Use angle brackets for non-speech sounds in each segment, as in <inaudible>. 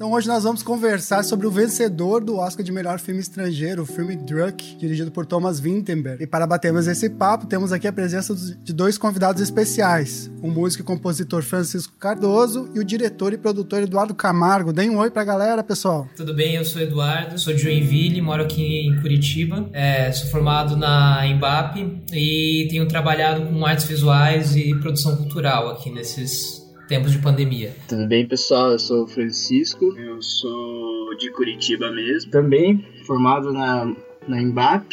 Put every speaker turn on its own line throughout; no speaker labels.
Então hoje nós vamos conversar sobre o vencedor do Oscar de melhor filme estrangeiro, o filme Druck, dirigido por Thomas Vinterberg. E para batermos esse papo, temos aqui a presença de dois convidados especiais, o músico e compositor Francisco Cardoso e o diretor e produtor Eduardo Camargo. Deem um oi pra galera, pessoal.
Tudo bem, eu sou Eduardo, sou de Joinville, moro aqui em Curitiba, é, sou formado na Embap e tenho trabalhado com artes visuais e produção cultural aqui nesses tempos de pandemia.
Tudo bem, pessoal? Eu sou o Francisco, eu sou de Curitiba mesmo, também formado na, na Embap,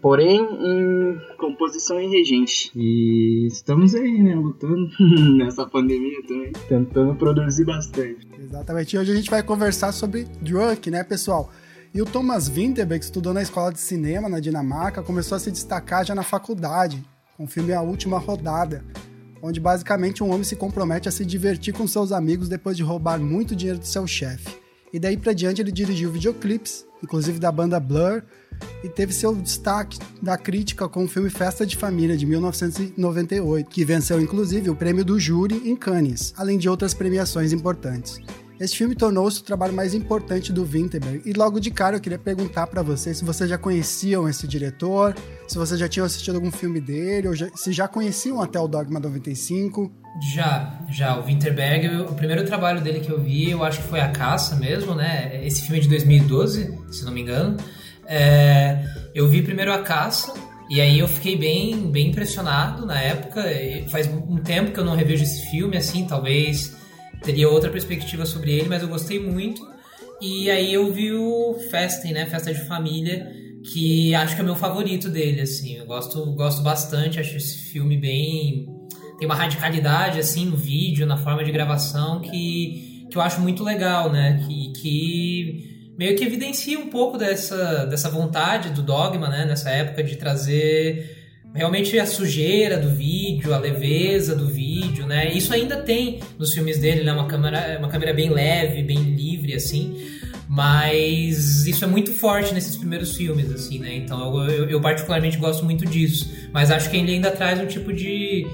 porém em composição e regente. E estamos aí, né, lutando <laughs> nessa pandemia também, tentando produzir bastante.
Exatamente, e hoje a gente vai conversar sobre Drunk, né, pessoal? E o Thomas Winterberg, que estudou na escola de cinema na Dinamarca, começou a se destacar já na faculdade, com o filme A Última Rodada, onde basicamente um homem se compromete a se divertir com seus amigos depois de roubar muito dinheiro do seu chefe. E daí para diante ele dirigiu videoclipes, inclusive da banda Blur, e teve seu destaque da crítica com o filme Festa de Família de 1998, que venceu inclusive o prêmio do júri em Cannes, além de outras premiações importantes. Esse filme tornou-se o trabalho mais importante do Winterberg. E logo de cara eu queria perguntar para vocês se vocês já conheciam esse diretor, se vocês já tinham assistido algum filme dele, ou já, se já conheciam até o Dogma 95.
Já, já. O Winterberg, o primeiro trabalho dele que eu vi, eu acho que foi A Caça mesmo, né? Esse filme é de 2012, se não me engano. É, eu vi primeiro A Caça, e aí eu fiquei bem, bem impressionado na época. Faz um tempo que eu não revejo esse filme, assim, talvez teria outra perspectiva sobre ele, mas eu gostei muito. E aí eu vi o Festen, né? Festa de Família, que acho que é meu favorito dele, assim. Eu gosto, gosto bastante, acho esse filme bem... Tem uma radicalidade, assim, no vídeo, na forma de gravação, que, que eu acho muito legal, né? Que, que meio que evidencia um pouco dessa, dessa vontade do Dogma, né? Nessa época de trazer realmente a sujeira do vídeo, a leveza do vídeo, né? Isso ainda tem nos filmes dele, né? Uma câmera, uma câmera bem leve, bem livre, assim. Mas isso é muito forte nesses primeiros filmes, assim, né? Então eu, eu, particularmente gosto muito disso. Mas acho que ele ainda traz um tipo de,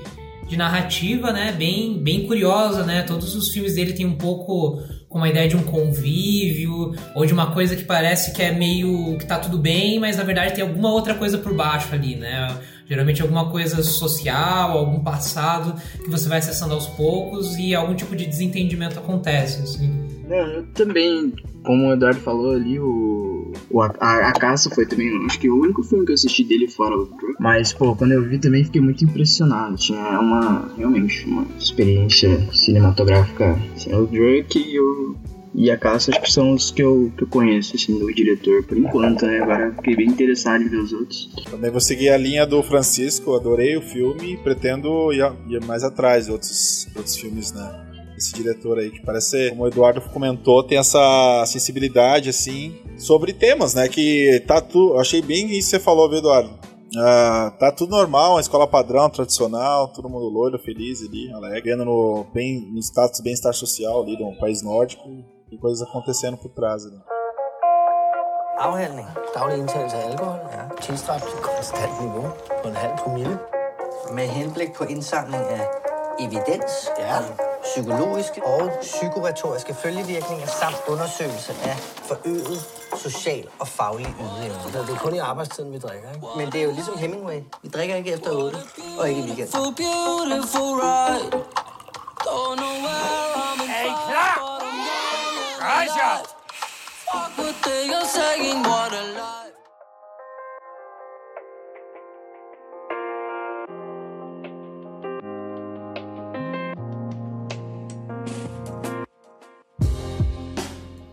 de narrativa, né? Bem, bem curiosa, né? Todos os filmes dele têm um pouco com uma ideia de um convívio ou de uma coisa que parece que é meio que tá tudo bem, mas na verdade tem alguma outra coisa por baixo ali, né? Geralmente alguma coisa social, algum passado que você vai acessando aos poucos e algum tipo de desentendimento acontece, assim.
É, também, como o Eduardo falou ali, o, o a, a, Caça foi também, acho que o único filme que eu assisti dele fora o. Mas, pô, quando eu vi também fiquei muito impressionado. Tinha uma, realmente, uma experiência cinematográfica. Assim, o Drunk e o e a Caça acho que são os que eu, que eu conheço, assim, do diretor, por enquanto, né? Agora fiquei bem interessado em ver os outros.
Também vou seguir a linha do Francisco, adorei o filme e pretendo ir, ir mais atrás de outros, outros filmes, né? Esse diretor aí, que parece, como o Eduardo comentou, tem essa sensibilidade, assim, sobre temas, né? Que tá tudo. Achei bem isso que você falou, viu, Eduardo? Ah, tá tudo normal, uma escola padrão, tradicional, todo mundo loiro, feliz ali, alegre, no, bem, no status bem-estar social ali de um país nórdico e coisas acontecendo por trás. Né?
Afhandling. Daglig indtagelse af alkohol. Ja. Tilstræbt til konstant niveau på en halv promille. Med henblik på indsamling af evidens ja. om psykologiske og psykoretoriske følgevirkninger samt undersøgelse af forøget social og faglig ydeevne. Det er kun i arbejdstiden, vi drikker, ikke? Men det er jo ligesom Hemingway. Vi drikker ikke efter 8, og ikke i weekenden.
Er I klar? Raja!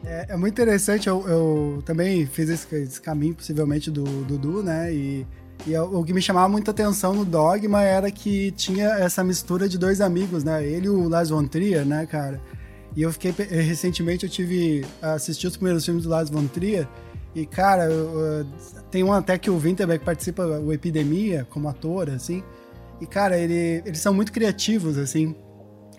É, é, muito interessante, eu, eu também fiz esse, esse, caminho, possivelmente, do Dudu, né? E, e o, o que me chamava muita atenção no Dogma era que tinha essa mistura de dois amigos, né? Ele e o Lars von Trier, né, cara? E eu fiquei. Eh, recentemente eu tive. assisti os primeiros filmes do Lars von Trier. E, cara, eu, tem um até que o Winterberg participa, o Epidemia, como ator, assim. E, cara, ele, eles são muito criativos, assim.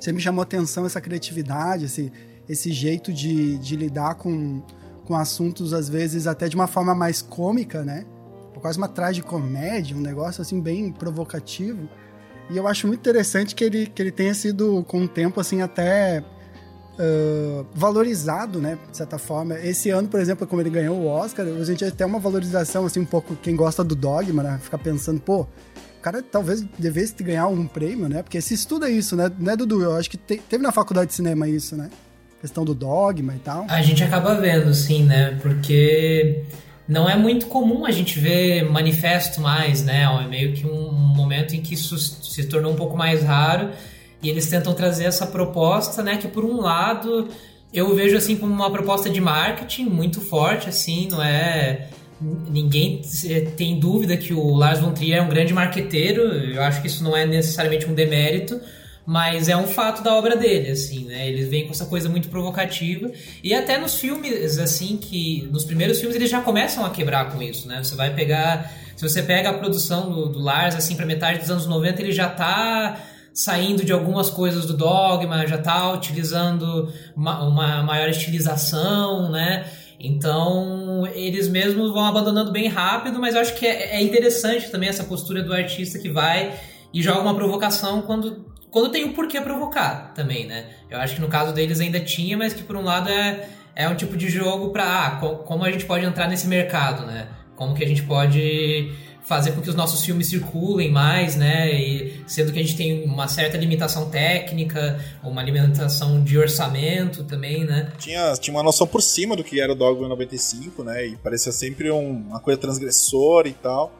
Você me chamou atenção essa criatividade, esse, esse jeito de, de lidar com, com assuntos, às vezes, até de uma forma mais cômica, né? Quase uma tragicomédia, um negócio, assim, bem provocativo. E eu acho muito interessante que ele, que ele tenha sido, com o tempo, assim, até valorizado, né, de certa forma. Esse ano, por exemplo, como ele ganhou o Oscar, a gente tem uma valorização, assim, um pouco, quem gosta do Dogma, né, fica pensando, pô, o cara talvez devesse ganhar um prêmio, né, porque se estuda isso, né, né Dudu? Eu acho que te, teve na faculdade de cinema isso, né? Questão do dogma e tal.
A gente acaba vendo, sim, né, porque não é muito comum a gente ver manifesto mais, né? É meio que um momento em que isso se tornou um pouco mais raro e eles tentam trazer essa proposta, né? Que por um lado eu vejo assim como uma proposta de marketing muito forte, assim, não é ninguém tem dúvida que o Lars von Trier é um grande marqueteiro. Eu acho que isso não é necessariamente um demérito, mas é um fato da obra dele, assim, né? Eles vêm com essa coisa muito provocativa e até nos filmes, assim, que nos primeiros filmes eles já começam a quebrar com isso, né? Você vai pegar, se você pega a produção do, do Lars assim para metade dos anos 90, ele já tá saindo de algumas coisas do dogma, já está utilizando uma, uma, maior estilização, né? Então eles mesmos vão abandonando bem rápido, mas eu acho que é, é interessante também essa postura do artista que vai e joga uma provocação quando, quando tem o porquê provocar também, né? Eu acho que no caso deles ainda tinha, mas que por um lado é, é um tipo de jogo para ah, como a gente pode entrar nesse mercado, né? Como que a gente pode fazer com que os nossos filmes circulem mais, né? E sendo que a gente tem uma certa limitação técnica, uma limitação de orçamento também, né?
Tinha, tinha uma noção por cima do que era o Dogma 95, né? E parecia sempre um, uma coisa transgressora e tal.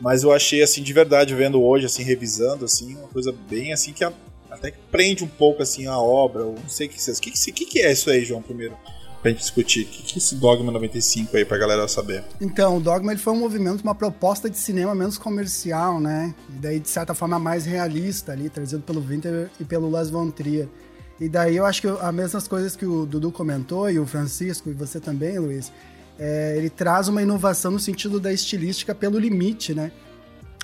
Mas eu achei, assim, de verdade, vendo hoje, assim, revisando, assim, uma coisa bem, assim, que até que prende um pouco, assim, a obra. Ou não sei o que que, que, que é isso aí, João, primeiro? Pra gente discutir. O que, é esse Dogma 95 aí pra galera saber?
Então, o Dogma ele foi um movimento, uma proposta de cinema menos comercial, né? E daí, de certa forma, mais realista ali, trazido pelo Winter e pelo Las Von Trier. E daí eu acho que as mesmas coisas que o Dudu comentou, e o Francisco, e você também, Luiz, é, ele traz uma inovação no sentido da estilística pelo limite, né?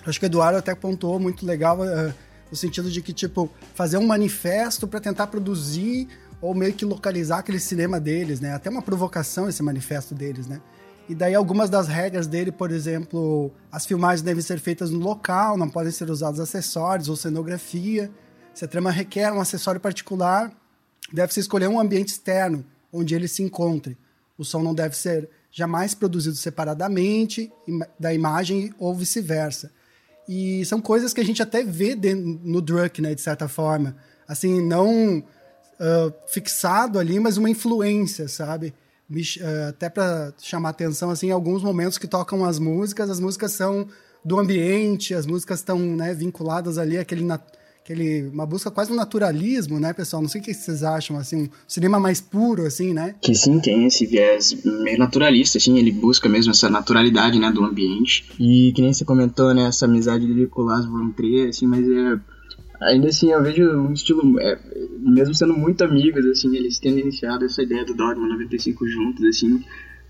Acho que o Eduardo até pontuou muito legal uh, no sentido de que, tipo, fazer um manifesto para tentar produzir ou meio que localizar aquele cinema deles, né? Até uma provocação esse manifesto deles, né? E daí algumas das regras dele, por exemplo, as filmagens devem ser feitas no local, não podem ser usados acessórios ou cenografia. Se a trama requer um acessório particular, deve-se escolher um ambiente externo onde ele se encontre. O som não deve ser jamais produzido separadamente da imagem ou vice-versa. E são coisas que a gente até vê no Druck, né, de certa forma. Assim, não fixado ali, mas uma influência, sabe? Uh, até para chamar atenção, assim, alguns momentos que tocam as músicas, as músicas são do ambiente, as músicas estão né, vinculadas ali àquele, aquele, uma busca quase um naturalismo, né, pessoal? Não sei o que vocês acham, assim, um cinema mais puro, assim, né?
Que sim, tem esse viés meio naturalista, assim, ele busca mesmo essa naturalidade, né, do ambiente. E que nem você comentou, né, essa amizade dele com o Lars von Trier, assim, mas é Ainda assim, eu vejo um estilo, é, mesmo sendo muito amigos, assim, eles tendo iniciado essa ideia do Dogma 95 juntos, assim,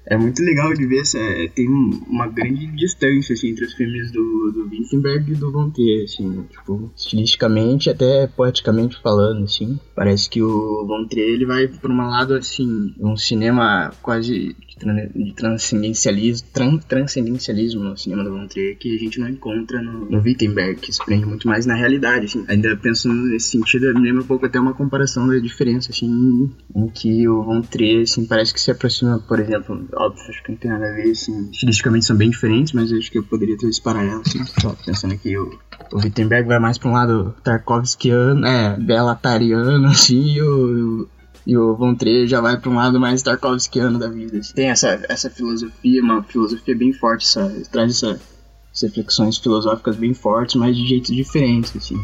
é muito legal de ver, essa, é, tem uma grande distância, assim, entre os filmes do, do Wittenberg e do Von Trier, assim, tipo, estilisticamente, até poeticamente falando, assim, parece que o Von Trier, ele vai por um lado, assim, um cinema quase de transcendencialismo, tran, transcendencialismo no cinema do Von Trier que a gente não encontra no, no Wittenberg, que se prende muito mais na realidade, assim. Ainda pensando nesse sentido, me lembra um pouco até uma comparação da diferença, assim, em que o Von Trier, assim, parece que se aproxima, por exemplo, óbvio, acho que não tem nada a ver, assim, estilisticamente são bem diferentes, mas acho que eu poderia ter esse paralelo, assim, só pensando que o, o Wittenberg vai mais para um lado Tarkovskiano, é, belatariano, assim, e o, e o Von Trier já vai para um lado mais Tarkovskiano da vida. Assim. Tem essa, essa filosofia, uma filosofia bem forte, essa, traz essa, essas reflexões filosóficas bem fortes, mas de jeitos diferentes, assim.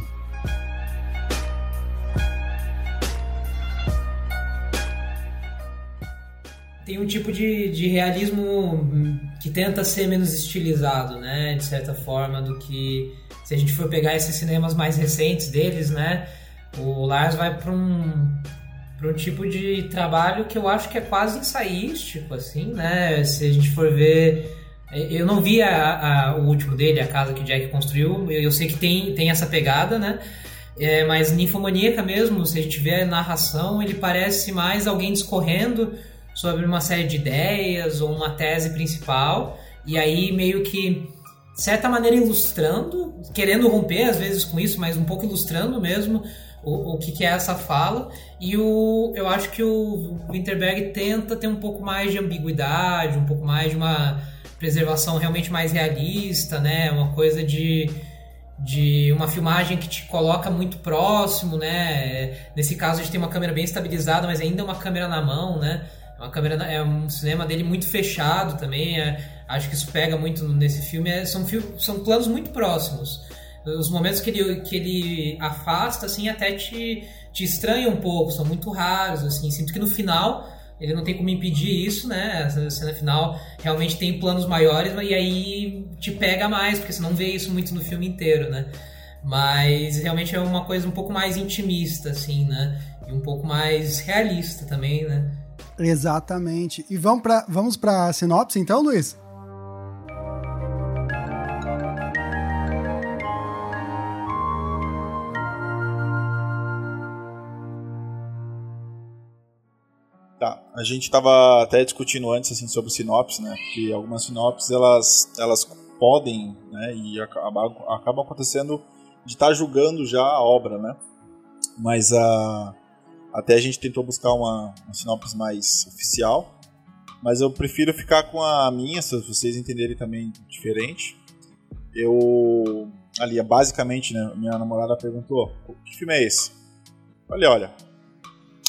Tem um tipo de, de realismo que tenta ser menos estilizado, né, de certa forma, do que se a gente for pegar esses cinemas mais recentes deles, né, o Lars vai para um para um tipo de trabalho que eu acho que é quase ensaístico, assim, né? Se a gente for ver. Eu não vi a, a, o último dele, a casa que Jack construiu, eu, eu sei que tem, tem essa pegada, né? É, mas ninfomaníaca mesmo, se a gente vê a narração, ele parece mais alguém discorrendo sobre uma série de ideias ou uma tese principal, e aí meio que, de certa maneira, ilustrando, querendo romper às vezes com isso, mas um pouco ilustrando mesmo o, o que, que é essa fala. E o, eu acho que o Winterberg tenta ter um pouco mais de ambiguidade, um pouco mais de uma preservação realmente mais realista, né? Uma coisa de, de uma filmagem que te coloca muito próximo, né? Nesse caso a gente tem uma câmera bem estabilizada, mas ainda uma câmera na mão, né? Uma câmera é um cinema dele muito fechado também. É, acho que isso pega muito nesse filme. É, são, são planos muito próximos. Os momentos que ele, que ele afasta, assim, até te, te estranha um pouco, são muito raros, assim. Sinto que no final ele não tem como impedir isso, né? A cena final realmente tem planos maiores, e aí te pega mais, porque você não vê isso muito no filme inteiro, né? Mas realmente é uma coisa um pouco mais intimista, assim, né? E um pouco mais realista também, né?
Exatamente. E vamos para vamos a sinopse então, Luiz?
A gente estava até discutindo antes assim sobre sinopse, né? Que algumas sinopses elas elas podem, né? E acabam, acabam acontecendo de estar tá julgando já a obra, né? Mas a até a gente tentou buscar uma, uma sinopse mais oficial, mas eu prefiro ficar com a minha, se vocês entenderem também diferente. Eu ali basicamente, né, minha namorada perguntou: "Que filme é esse?" Olha, olha,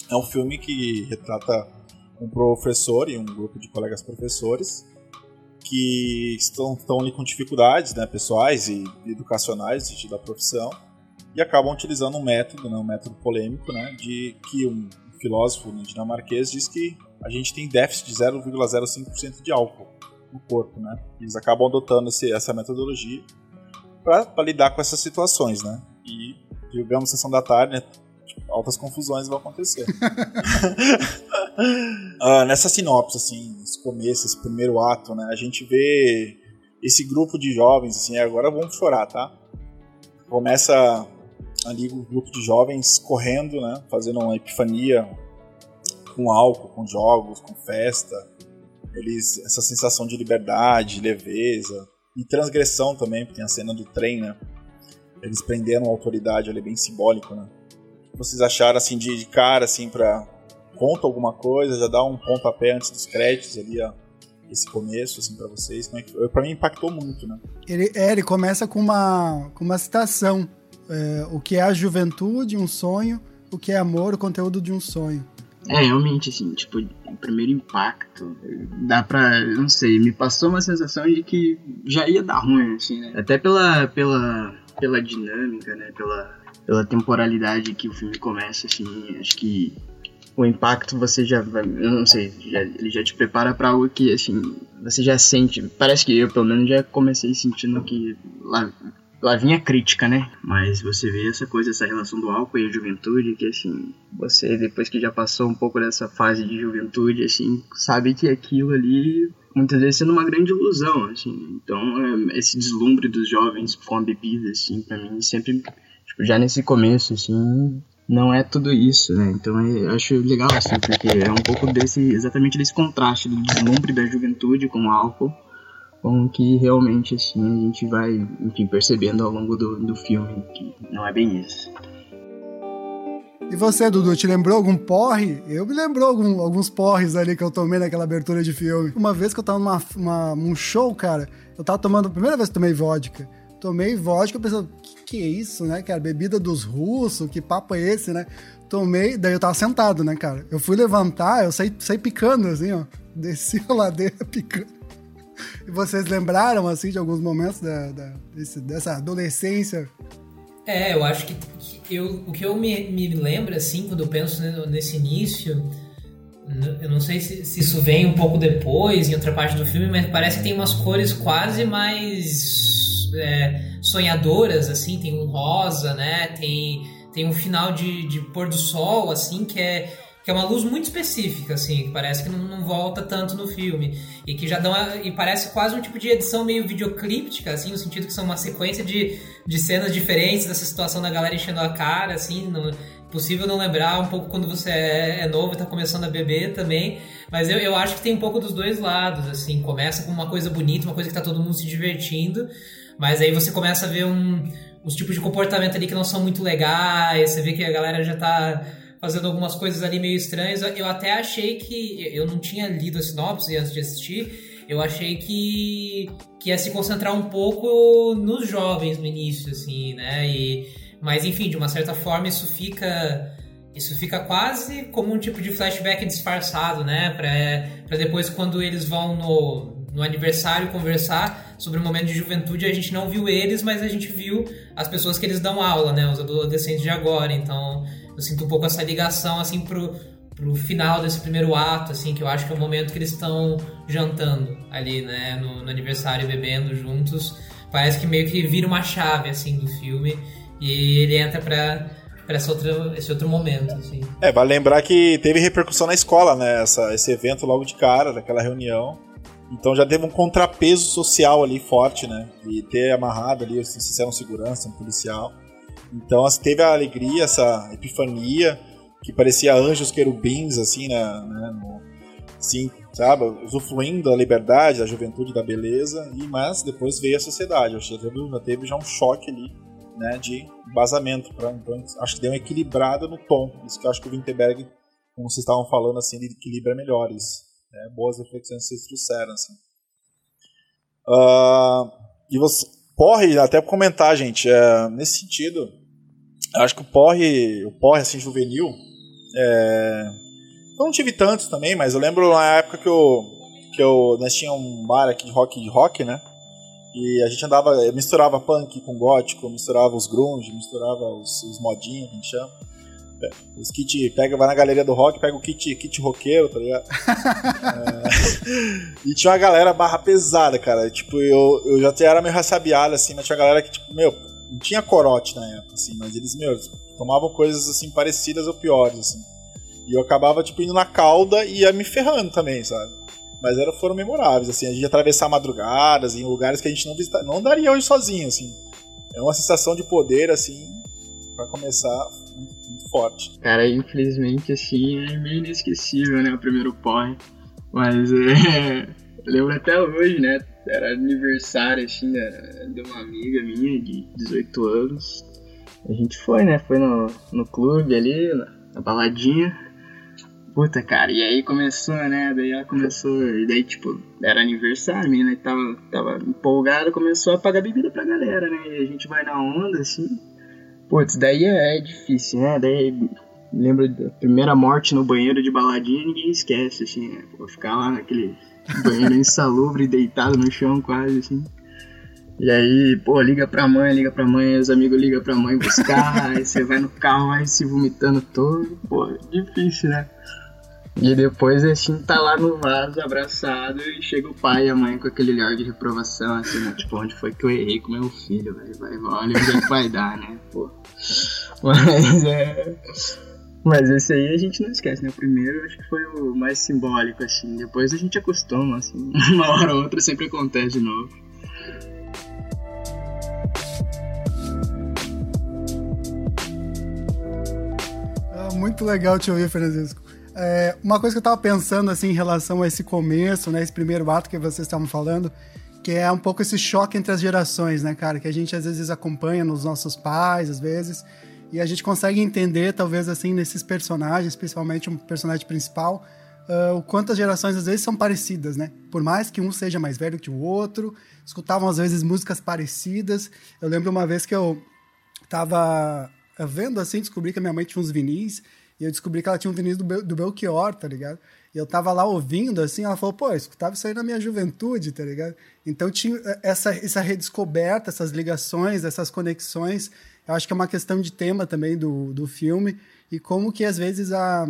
é um filme que retrata um professor e um grupo de colegas professores que estão, estão ali com dificuldades né, pessoais e educacionais da profissão e acabam utilizando um método, né, um método polêmico, né, de que um filósofo dinamarquês diz que a gente tem déficit de 0,05% de álcool no corpo, né? Eles acabam adotando esse, essa metodologia para lidar com essas situações, né? E digamos sessão da tarde, né, altas confusões vão acontecer. uh, <laughs> nessa sinopse, assim, esse começo, esse primeiro ato, né, a gente vê esse grupo de jovens, assim, agora vamos chorar, tá? Começa ali um grupo de jovens correndo, né, fazendo uma epifania com álcool, com jogos, com festa. Eles essa sensação de liberdade, leveza e transgressão também, porque tem a cena do trem, né? Eles prenderam a autoridade, ali bem simbólico, né? Vocês acharam assim de, de cara assim para conta alguma coisa, já dá um pontapé antes dos créditos ali, ó, esse começo assim para vocês, como é que para mim impactou muito, né?
Ele é, ele começa com uma com uma citação, é, o que é a juventude, um sonho, o que é amor, o conteúdo de um sonho.
É, realmente, assim, tipo, o primeiro impacto, dá pra, não sei, me passou uma sensação de que já ia dar ruim, assim, né? Até pela, pela, pela dinâmica, né? Pela, pela temporalidade que o filme começa, assim, acho que o impacto você já vai, eu não sei, já, ele já te prepara para algo que, assim, você já sente, parece que eu, pelo menos, já comecei sentindo que lá, lá vinha crítica, né? Mas você vê essa coisa, essa relação do álcool e a juventude, que, assim, você, depois que já passou um pouco dessa fase de juventude, assim, sabe que aquilo ali muitas vezes sendo uma grande ilusão, assim. Então, é, esse deslumbre dos jovens com a bebida, assim, para mim sempre tipo, já nesse começo, assim, não é tudo isso, né? Então eu acho legal, assim, porque é um pouco desse, exatamente desse contraste do deslumbre da juventude com o álcool, com o que realmente, assim, a gente vai, enfim, percebendo ao longo do, do filme, que não é bem isso.
E você, Dudu, te lembrou algum porre? Eu me lembrou algum, alguns porres ali que eu tomei naquela abertura de filme. Uma vez que eu tava uma, um show, cara, eu tava tomando, a primeira vez que tomei vodka, tomei vodka, pensando, que que é isso, né, cara? Bebida dos russos, que papo é esse, né? Tomei, daí eu tava sentado, né, cara? Eu fui levantar, eu saí, saí picando, assim, ó. Desci a ladeira <laughs> picando. E vocês lembraram, assim, de alguns momentos da, da desse, dessa adolescência?
É, eu acho que, que eu, o que eu me, me lembro, assim, quando eu penso nesse início, eu não sei se, se, isso vem um pouco depois, em outra parte do filme, mas parece que tem umas cores quase mais é, sonhadoras, assim, tem um rosa, né? Tem, tem um final de, de pôr do sol, assim, que é que é uma luz muito específica, assim, que parece que não, não, volta tanto no filme. E que já dão. e parece quase um tipo de edição meio videoclíptica, assim, no sentido que são uma sequência de, de cenas diferentes dessa situação da galera enchendo a cara, assim. Não, possível não lembrar um pouco quando você é, é novo e tá começando a beber também. Mas eu, eu acho que tem um pouco dos dois lados, assim. Começa com uma coisa bonita, uma coisa que tá todo mundo se divertindo. Mas aí você começa a ver um, uns tipos de comportamento ali que não são muito legais, você vê que a galera já tá fazendo algumas coisas ali meio estranhas. Eu até achei que. Eu não tinha lido a sinopse antes de assistir. Eu achei que, que ia se concentrar um pouco nos jovens no início, assim, né? E, mas enfim, de uma certa forma isso fica. Isso fica quase como um tipo de flashback disfarçado, né? Pra, pra depois, quando eles vão no, no aniversário conversar sobre o momento de juventude, a gente não viu eles, mas a gente viu as pessoas que eles dão aula, né? Os adolescentes de agora. Então, eu sinto um pouco essa ligação, assim, pro, pro final desse primeiro ato, assim, que eu acho que é o momento que eles estão jantando ali, né? No, no aniversário, bebendo juntos. Parece que meio que vira uma chave, assim, do filme. E ele entra pra para esse outro, esse outro momento. Assim.
É, vale lembrar que teve repercussão na escola, né? Essa, esse evento logo de cara, daquela reunião. Então já teve um contrapeso social ali forte, né? De ter amarrado ali, assim, se um segurança, um policial. Então assim, teve a alegria, essa epifania, que parecia anjos querubins, assim, né? né no, sim, sabe? Usufruindo da liberdade, da juventude, da beleza. E, mas depois veio a sociedade. Acho que já teve já um choque ali, né? De embasamento. Pra, então acho que deu uma equilibrada no tom. Isso que eu acho que o Winterberg, como vocês estavam falando, assim, ele equilibra melhor isso. É, boas reflexões que vocês trouxeram, assim. Uh, e você, porre, até pra comentar, gente, é, nesse sentido, acho que o porre, o porre, assim, juvenil, é, eu não tive tantos também, mas eu lembro na época que eu, que eu, nós tinha um bar aqui de rock, de rock, né, e a gente andava, misturava punk com gótico, misturava os grunge, misturava os, os modinhos, que a gente chama. Os kit, pega, vai na galeria do rock, pega o kit, kit roqueiro, tá ligado? <laughs> é, e tinha uma galera barra pesada, cara. Tipo, eu, eu já era meio raçabiado, assim, mas tinha uma galera que, tipo, meu, não tinha corote na época, assim, mas eles, meu, tomavam coisas, assim, parecidas ou piores, assim. E eu acabava, tipo, indo na cauda e ia me ferrando também, sabe? Mas era, foram memoráveis, assim, a gente ia atravessar madrugadas em lugares que a gente não visita, não daria hoje sozinho, assim. É uma sensação de poder, assim, para começar forte.
Cara, infelizmente, assim, é meio inesquecível, né? O primeiro porre. Mas é. <laughs> lembro até hoje, né? Era aniversário, assim, de uma amiga minha de 18 anos. A gente foi, né? Foi no, no clube ali, na, baladinha. Puta, cara, e aí começou, né? Daí ela começou, e daí, tipo, era aniversário, a menina tava, tava empolgada, começou a pagar bebida pra galera, né? E a gente vai na onda, assim. Putz, daí é, é difícil, né? Daí lembro da primeira morte no banheiro de baladinha, ninguém esquece, assim, né? Pô, ficar lá naquele banheiro <laughs> insalubre, deitado no chão quase, assim. E aí, pô, liga pra mãe, liga pra mãe, os amigos ligam pra mãe buscar, <laughs> aí você vai no carro, vai se vomitando todo. Pô, difícil, né? E depois a gente tá lá no vaso, abraçado, e chega o pai e a mãe com aquele olhar de reprovação, assim, né? Tipo, onde foi que eu errei com meu filho, velho? Vai, olha onde é que vai dar, né? Pô. Mas é. Mas esse aí a gente não esquece, né? O primeiro acho que foi o mais simbólico, assim. Depois a gente acostuma, assim. <laughs> Uma hora ou outra sempre acontece de novo.
Ah, muito legal te ouvir, Francisco. É, uma coisa que eu tava pensando, assim, em relação a esse começo, né? Esse primeiro ato que vocês estavam falando, que é um pouco esse choque entre as gerações, né, cara? Que a gente às vezes acompanha nos nossos pais, às vezes, e a gente consegue entender, talvez, assim, nesses personagens, principalmente um personagem principal, uh, o quanto as gerações às vezes são parecidas, né? Por mais que um seja mais velho que o outro, escutavam às vezes músicas parecidas. Eu lembro uma vez que eu tava vendo assim, descobri que a minha mãe tinha uns vinis e eu descobri que ela tinha um vinis do, do Belchior, tá ligado? E eu tava lá ouvindo, assim, ela falou, pô, eu escutava isso aí na minha juventude, tá ligado? Então tinha essa, essa redescoberta, essas ligações, essas conexões. Eu acho que é uma questão de tema também do, do filme. E como que às vezes a.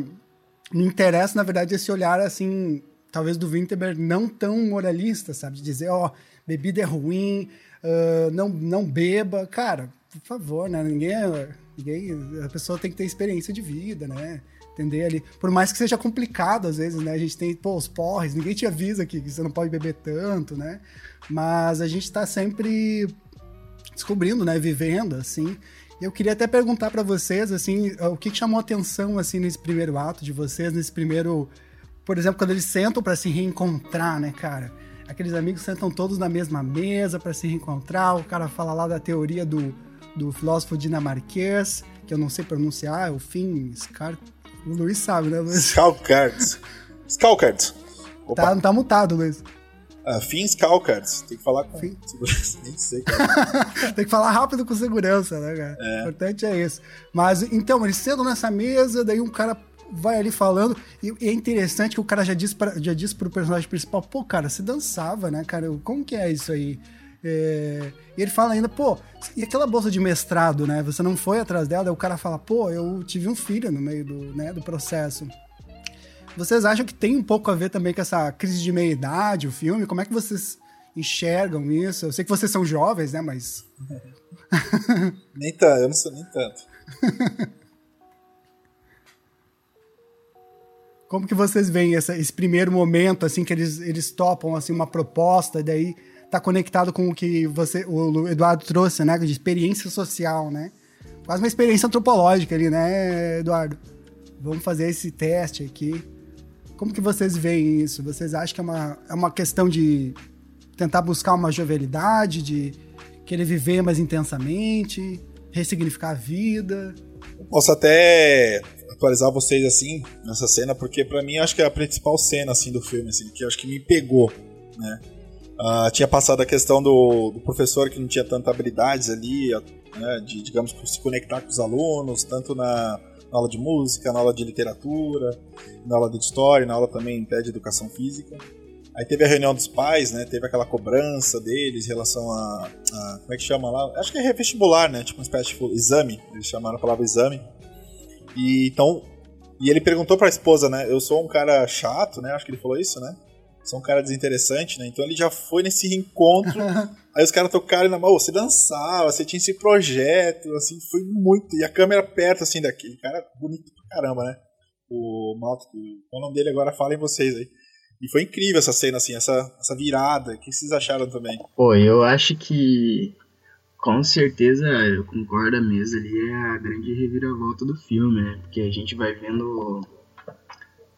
Me interessa, na verdade, esse olhar assim, talvez do Winterberg não tão moralista, sabe? De dizer, ó, oh, bebida é ruim, uh, não, não beba. Cara, por favor, né? Ninguém é Ninguém, a pessoa tem que ter experiência de vida, né? Entender ali. Por mais que seja complicado, às vezes, né? A gente tem, pô, os porres, ninguém te avisa que, que você não pode beber tanto, né? Mas a gente tá sempre descobrindo, né? Vivendo, assim. Eu queria até perguntar para vocês, assim, o que chamou atenção, assim, nesse primeiro ato de vocês, nesse primeiro. Por exemplo, quando eles sentam para se reencontrar, né, cara? Aqueles amigos sentam todos na mesma mesa para se reencontrar, o cara fala lá da teoria do do filósofo dinamarquês, que eu não sei pronunciar, é o Finn Scar... O Luiz sabe, né, Luiz?
Skalkard. Skalkard.
Tá, tá mutado, Luiz.
Ah, Finn Skalkard. Tem que falar com
Finn. <laughs>
segurança. Nem sei, cara. <laughs>
Tem que falar rápido com segurança, né, cara? O importante é isso. Mas, então, eles sentam nessa mesa, daí um cara vai ali falando, e, e é interessante que o cara já disse, pra, já disse pro personagem principal, pô, cara, você dançava, né, cara? Como que é isso aí? É, E ele fala ainda, pô, e aquela bolsa de mestrado, né? Você não foi atrás dela, daí o cara fala, pô, eu tive um filho no meio do, né, do processo. Vocês acham que tem um pouco a ver também com essa crise de meia-idade, o filme? Como é que vocês enxergam isso? Eu sei que vocês são jovens, né? Mas. <laughs>
Nem tanto, eu não sou nem tanto.
Como que vocês veem essa- esse primeiro momento, assim, que eles, eles topam, assim, uma proposta, e daí tá conectado com o que você, o Eduardo trouxe, né? De experiência social, né? Quase uma experiência antropológica ali, né, Eduardo? Vamos fazer esse teste aqui. Como que vocês veem isso? Vocês acham que é uma, é uma questão de tentar buscar uma jovialidade, de querer viver mais intensamente, ressignificar a vida?
Posso até atualizar vocês assim nessa cena, porque pra mim acho que é a principal cena assim do filme, assim, que acho que me pegou, né? Ah, tinha passado a questão do, do professor que não tinha tanta habilidades ali, a- né, de digamos se conectar com os alunos, tanto na, na aula de música, na aula de literatura, na aula de história, na aula também de educação física. Aí teve a reunião dos pais, né? Teve aquela cobrança deles em relação a, a- como é que chama lá? Acho que é vestibular, né? Tipo uma espécie de exame. Eles chamaram a palavra exame. E então, e ele perguntou pra esposa, né? Eu sou um cara chato, né? Acho que ele falou isso, né? Sou um cara desinteressante, né? Então ele já foi nesse reencontro. <laughs> aí os caras tocaram na mão, "Ô, você dançava, você tinha esse projeto, assim, foi muito. E a câmera perto, assim, daquele cara bonito pra caramba, né? O Malto, qual o nome dele agora? Falem vocês aí. E foi incrível essa cena, assim, essa, essa virada. O que vocês acharam também?
Pô, eu acho que com certeza eu concordo a mesa ali é a grande reviravolta do filme, né? Porque a gente vai vendo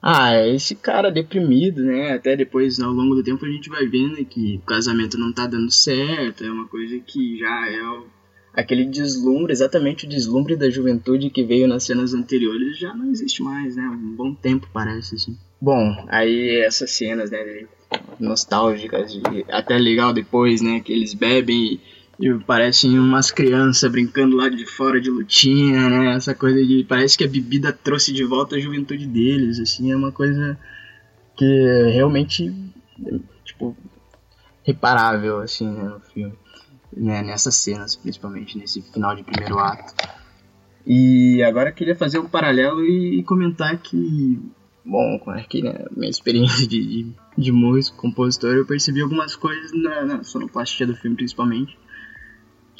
ah, esse cara deprimido, né? Até depois ao longo do tempo a gente vai vendo que o casamento não tá dando certo, é uma coisa que já é o- aquele deslumbre, exatamente o deslumbre da juventude que veio nas cenas anteriores já não existe mais, né? Um bom tempo parece assim. Bom, aí essas cenas, né, nostálgicas, e até legal depois, né, que eles bebem e, e parecem umas crianças brincando lá de fora de lutinha, né, essa coisa de, parece que a bebida trouxe de volta a juventude deles, assim, é uma coisa que é realmente, tipo, reparável, assim, né, no filme, né, nessas cenas, principalmente, nesse final de primeiro ato. E agora eu queria fazer um paralelo e comentar que bom, com aqui, né, minha experiência de, de, de músico, compositor, eu percebi algumas coisas na, na sonoplastia do filme, principalmente,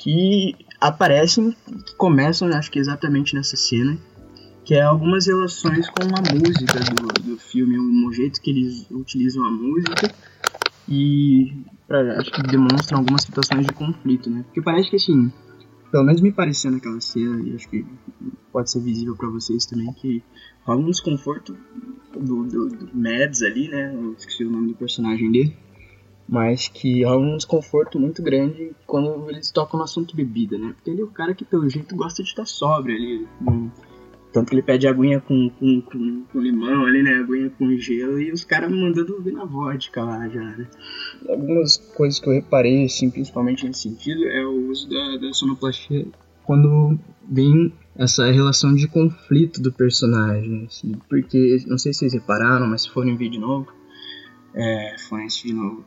que aparecem, que começam, acho que exatamente nessa cena, que é algumas relações com a música do, do filme, o jeito que eles utilizam a música e pra, acho que demonstram algumas situações de conflito, né? Porque parece que assim, pelo menos me pareceu naquela cena, e acho que pode ser visível para vocês também, que rola um desconforto do, do, do Mads ali, né? Eu esqueci o nome do personagem dele. Mas que rola um desconforto muito grande quando eles tocam no assunto bebida, né? Porque ele é o cara que, pelo jeito, gosta de estar sóbrio ali. Hum, Tanto que ele pede aguinha com, com, com, com limão ali, né? Aguinha com gelo e os caras mandando vir na vodka lá já, né? Algumas coisas que eu reparei, assim, principalmente nesse sentido, é o uso da, da sonoplastia quando vem essa relação de conflito do personagem, assim, porque não sei se vocês repararam, mas se forem ver de novo, é, assistir de novo,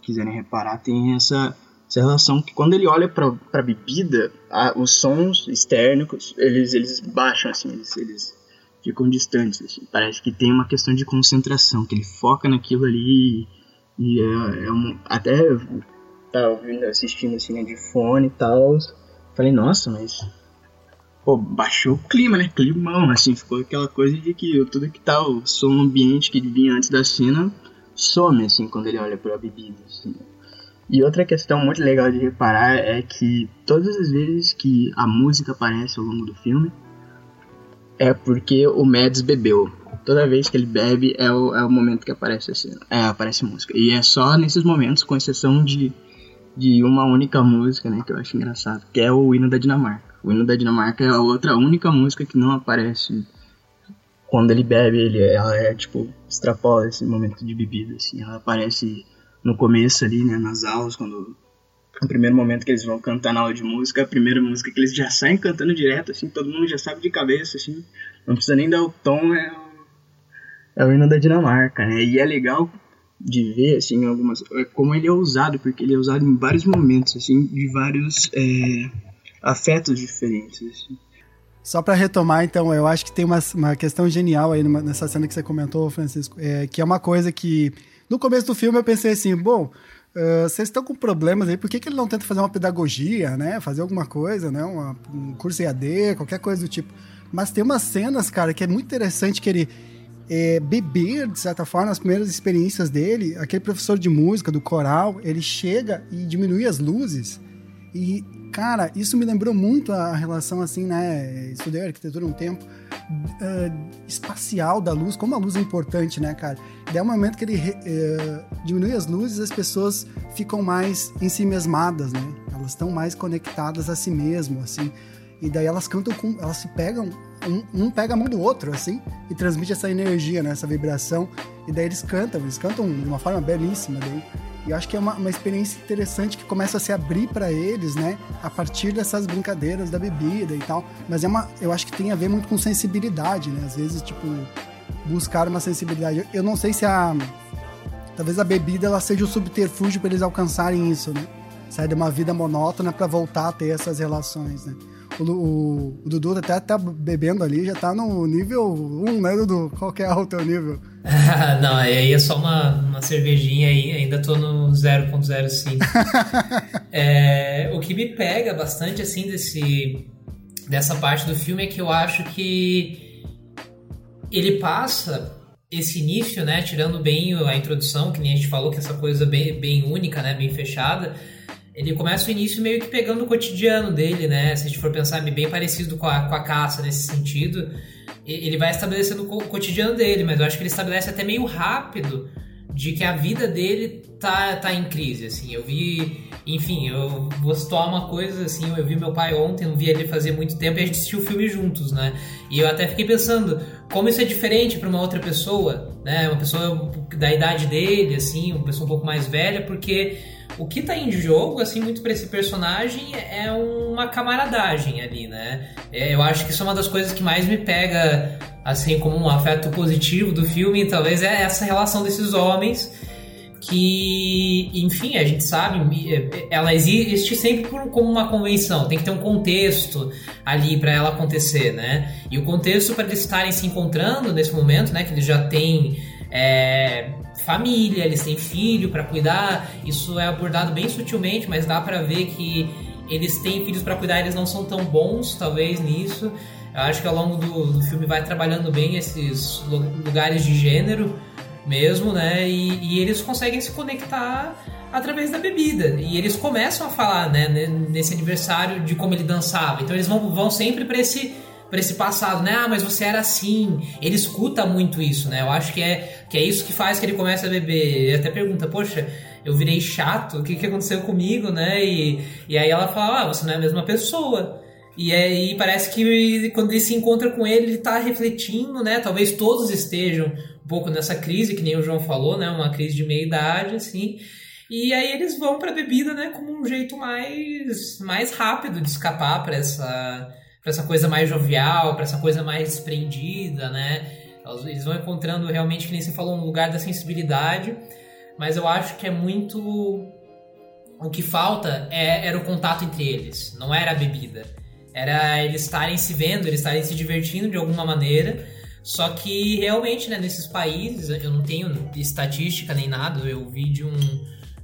quiserem reparar, tem essa, essa relação que quando ele olha pra, pra bebida, a, os sons externos, eles, eles baixam, assim, eles, eles ficam distantes, assim, parece que tem uma questão de concentração, que ele foca naquilo ali e é, é um, até tá ouvindo, assistindo assim, né, de fone e tal, falei, nossa, mas pô, baixou o clima, né? Climão, assim, ficou aquela coisa de que tudo que tá o som ambiente que vinha antes da cena some, assim, quando ele olha pra bebida, assim. E outra questão muito legal de reparar é que todas as vezes que a música aparece ao longo do filme é porque o Mads bebeu. Toda vez que ele bebe é o, é o momento que aparece a cena, é, aparece música. E é só nesses momentos, com exceção de de uma única música, né, que eu acho engraçado, que é o hino da Dinamarca. O hino da Dinamarca é a outra única música que não aparece quando ele bebe, ele, ela é tipo extrapola esse momento de bebida, assim, ela aparece no começo ali, né, nas aulas, quando o primeiro momento que eles vão cantar na aula de música, a primeira música que eles já saem cantando direto, assim, todo mundo já sabe de cabeça, assim, não precisa nem dar o tom, é o, é o hino da Dinamarca, né? E é legal de ver, assim, algumas, é como ele é usado, porque ele é usado em vários momentos, assim, de vários é, afetos diferentes, assim.
Só para retomar, então, eu acho que tem uma, uma questão genial aí numa, nessa cena que você comentou, Francisco, é, que é uma coisa que no começo do filme eu pensei assim, bom, Uh, vocês estão com problemas aí, por que, que ele não tenta fazer uma pedagogia, né? Fazer alguma coisa, né? Uma, um curso EAD, qualquer coisa do tipo. Mas tem umas cenas, cara, que é muito interessante que ele é, beber, de certa forma, as primeiras experiências dele. Aquele professor de música do coral, ele chega e diminui as luzes. E, cara, isso me lembrou muito a relação, assim, né? Estudei arquitetura um tempo uh, espacial da luz, como a luz é importante, né, cara? Daí é um momento que ele uh, diminui as luzes, as pessoas ficam mais em si mesmadas, né? Elas estão mais conectadas a si mesmo, assim. E daí elas cantam com. Elas se pegam, um, um pega a mão do outro, assim, e transmite essa energia, né? Essa vibração. E daí eles cantam, eles cantam de uma forma belíssima. Daí. E eu acho que é uma, uma experiência interessante que começa a se abrir para eles, né? A partir dessas brincadeiras da bebida e tal. Mas é uma, eu acho que tem a ver muito com sensibilidade, né? Às vezes, tipo, buscar uma sensibilidade. Eu não sei se a. Talvez a bebida ela seja o subterfúgio para eles alcançarem isso, né? Sair de uma vida monótona para voltar a ter essas relações, né? O, o, o, Dudu até tá bebendo ali, já tá no nível 1, né, Dudu? Qual que é o teu nível? <laughs>
não, aí é só uma, uma cervejinha aí, ainda tô no 0.05. <laughs> é, o que me pega bastante, assim, desse, dessa parte do filme é que eu acho que ele passa esse início, né, tirando bem a introdução, que nem a gente falou, que essa coisa bem, bem única, né, bem fechada, ele começa o início meio que pegando o cotidiano dele, né? Se a gente for pensar, é bem parecido com a, com a caça nesse sentido. Ele vai estabelecendo o cotidiano dele, mas eu acho que ele estabelece até meio rápido de que a vida dele tá, tá em crise, assim. Eu vi, enfim, eu vou citar uma coisa, assim, eu vi meu pai ontem, não vi ele fazer muito tempo e a gente assistiu o filme juntos, né? E eu até fiquei pensando como isso é diferente para uma outra pessoa, né? Uma pessoa da idade dele, assim, uma pessoa um pouco mais velha, porque o que tá em jogo, assim, muito pra esse personagem é uma camaradagem ali, né? É, eu acho que isso é uma das coisas que mais me pega, assim, como um afeto positivo do filme, talvez é essa relação desses homens que, enfim, a gente sabe, é, ela existe sempre por, como uma convenção, tem que ter um contexto ali para ela acontecer, né? E o contexto para eles estarem se encontrando nesse momento, né, que eles já têm é, família, eles têm filho para cuidar. Isso é abordado bem sutilmente, mas dá para ver que eles têm filhos para cuidar, eles não são tão bons, talvez, nisso. Eu acho que ao longo do, do filme vai trabalhando bem esses lugares de gênero mesmo, né? E, e, eles conseguem se conectar através da bebida. E eles começam a falar, né, nesse aniversário de como ele dançava. Então eles vão, vão sempre para esse para esse passado, né? Ah, mas você era assim. Ele escuta muito isso, né? Eu acho que é, que é isso que faz que ele comece a beber. Ele até pergunta, poxa, eu virei chato, o que, que aconteceu comigo, né? E, e aí ela fala, ah, você não é a mesma pessoa. E aí parece que quando ele se encontra com ele, ele tá refletindo, né? Talvez todos estejam um pouco nessa crise, que nem o João falou, né? Uma crise de meia idade, assim. E aí eles vão pra bebida, né? Como um jeito mais, mais rápido de escapar para essa para essa coisa mais jovial, para essa coisa mais desprendida, né? Eles vão encontrando realmente, que nem você falou, um lugar da sensibilidade, mas eu acho que é muito. O que falta é, era o contato entre eles, não era a bebida. Era eles estarem se vendo, eles estarem se divertindo de alguma maneira. Só que realmente, né, nesses países, eu não tenho estatística nem nada, eu vi de um,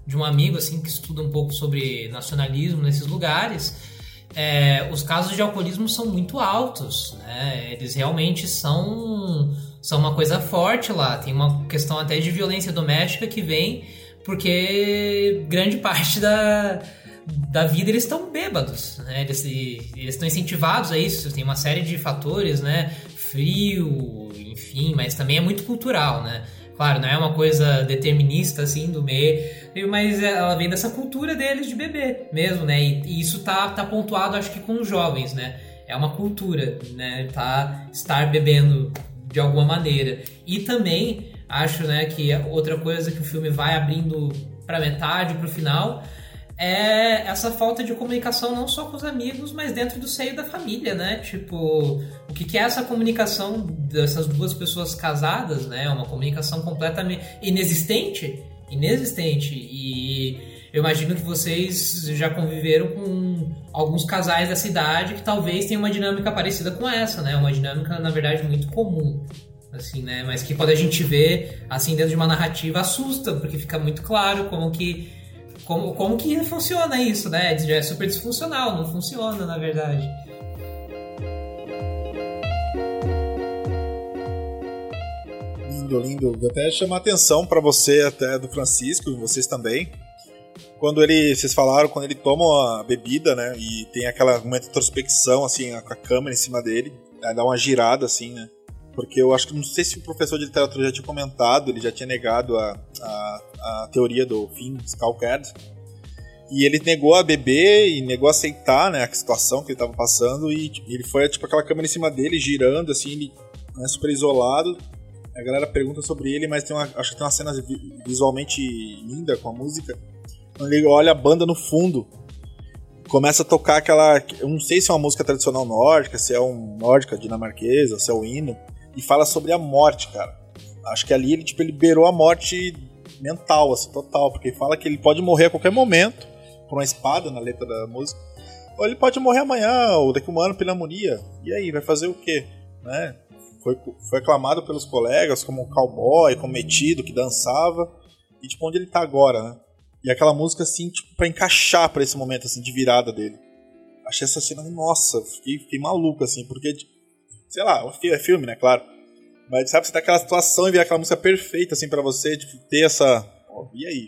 de um amigo assim que estuda um pouco sobre nacionalismo nesses lugares é, os casos de alcoolismo são muito altos, né? Eles realmente são, são uma coisa forte lá. Tem uma questão até de violência doméstica que vem porque grande <laughs> parte da, da vida eles estão bêbados, né? Eles, estão incentivados a isso. Tem uma série de fatores, né? Frio, enfim, mas também é muito cultural, né? Claro, não é uma coisa determinista assim do meio, mas ela vem dessa cultura deles de beber mesmo, né? E, e isso tá, tá pontuado, acho que com os jovens, né? É uma cultura, né? Tá estar bebendo de alguma maneira. E também acho, né, que outra coisa que o filme vai abrindo para metade, para o final, é essa falta de comunicação não só com os amigos, mas dentro do seio da família, né? Tipo, o que, que é essa comunicação dessas duas pessoas casadas, né? Uma comunicação completamente inexistente, inexistente. E eu imagino que vocês já conviveram com alguns casais da cidade que talvez tenham uma dinâmica parecida com essa, né? Uma dinâmica, na verdade, muito comum assim, né? Mas que quando a gente vê, assim, dentro de uma narrativa, assusta, porque fica muito claro como que como, como que funciona isso, né? É super disfuncional, não funciona, na verdade.
Lindo, lindo. Vou até chamar atenção para você, até do Francisco, vocês também. Quando ele, vocês falaram, quando ele toma a bebida, né? E tem aquela de introspecção, assim, com a câmera em cima dele, dá uma girada, assim, né? Porque eu acho que não sei se o professor de literatura já tinha comentado, ele já tinha negado a, a, a teoria do fim Scalcad. E ele negou a beber e negou a aceitar né, a situação que ele estava passando. E tipo, ele foi, tipo, aquela câmera em cima dele, girando, assim, ele né, super isolado. A galera pergunta sobre ele, mas tem uma, acho que tem uma cena visualmente linda com a música. Quando ele olha a banda no fundo, começa a tocar aquela. Eu não sei se é uma música tradicional nórdica, se é um nórdica dinamarquesa, se é o um hino e fala sobre a morte, cara. Acho que ali ele, tipo, ele liberou a morte mental, assim, total, porque fala que ele pode morrer a qualquer momento por uma espada na letra da música, ou ele pode morrer amanhã, ou daqui a um ano, pneumonia. E aí, vai fazer o quê? Né? Foi, foi aclamado pelos colegas como um cowboy, como metido, que dançava, e tipo, onde ele tá agora, né? E aquela música, assim, tipo, pra encaixar para esse momento, assim, de virada dele. Achei essa cena, nossa, fiquei, fiquei maluco, assim, porque sei lá, é filme, né, claro. Mas sabe, você tá naquela situação e ver aquela música perfeita, assim, para você, tipo, ter essa. Oh, e aí?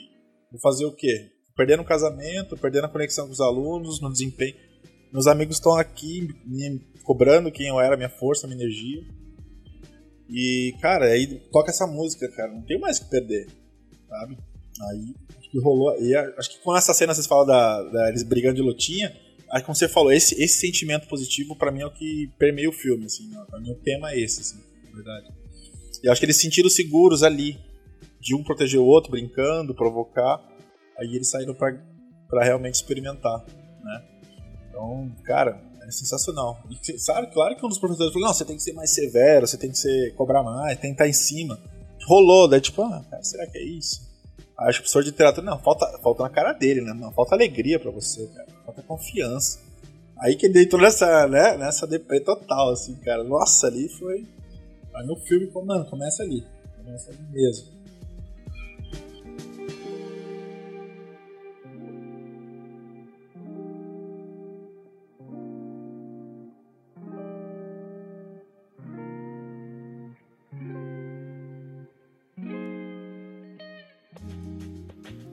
Vou fazer o quê? Perdendo o casamento, perdendo a conexão com os alunos, no desempenho. Meus amigos estão aqui me cobrando quem eu era, minha força, minha energia. E, cara, aí toca essa música, cara. Não tem mais o que perder, sabe? Aí, acho que rolou. E acho que com essa cena vocês falam da, da eles brigando de lutinha Aí, como você falou, esse, esse sentimento positivo para mim é o que permeia o filme, assim. Né? Pra mim o tema é esse, assim, na verdade. E acho que eles se sentiram seguros ali, de um proteger o outro, brincando, provocar. Aí eles saíram pra realmente experimentar, né? Então, cara, é sensacional. E, sabe, claro que um dos professores falou, não, você tem que ser mais severo, você tem que ser, cobrar mais, tem que estar em cima. Rolou, daí tipo, ah, cara, será que é isso? Acho que o professor de literatura, não, falta, falta na cara dele, né? Falta alegria para você, cara. Falta confiança. Aí que ele entrou nessa, né, nessa deprê total, assim, cara. Nossa, ali foi. Aí no filme, mano, começa ali. Começa ali mesmo.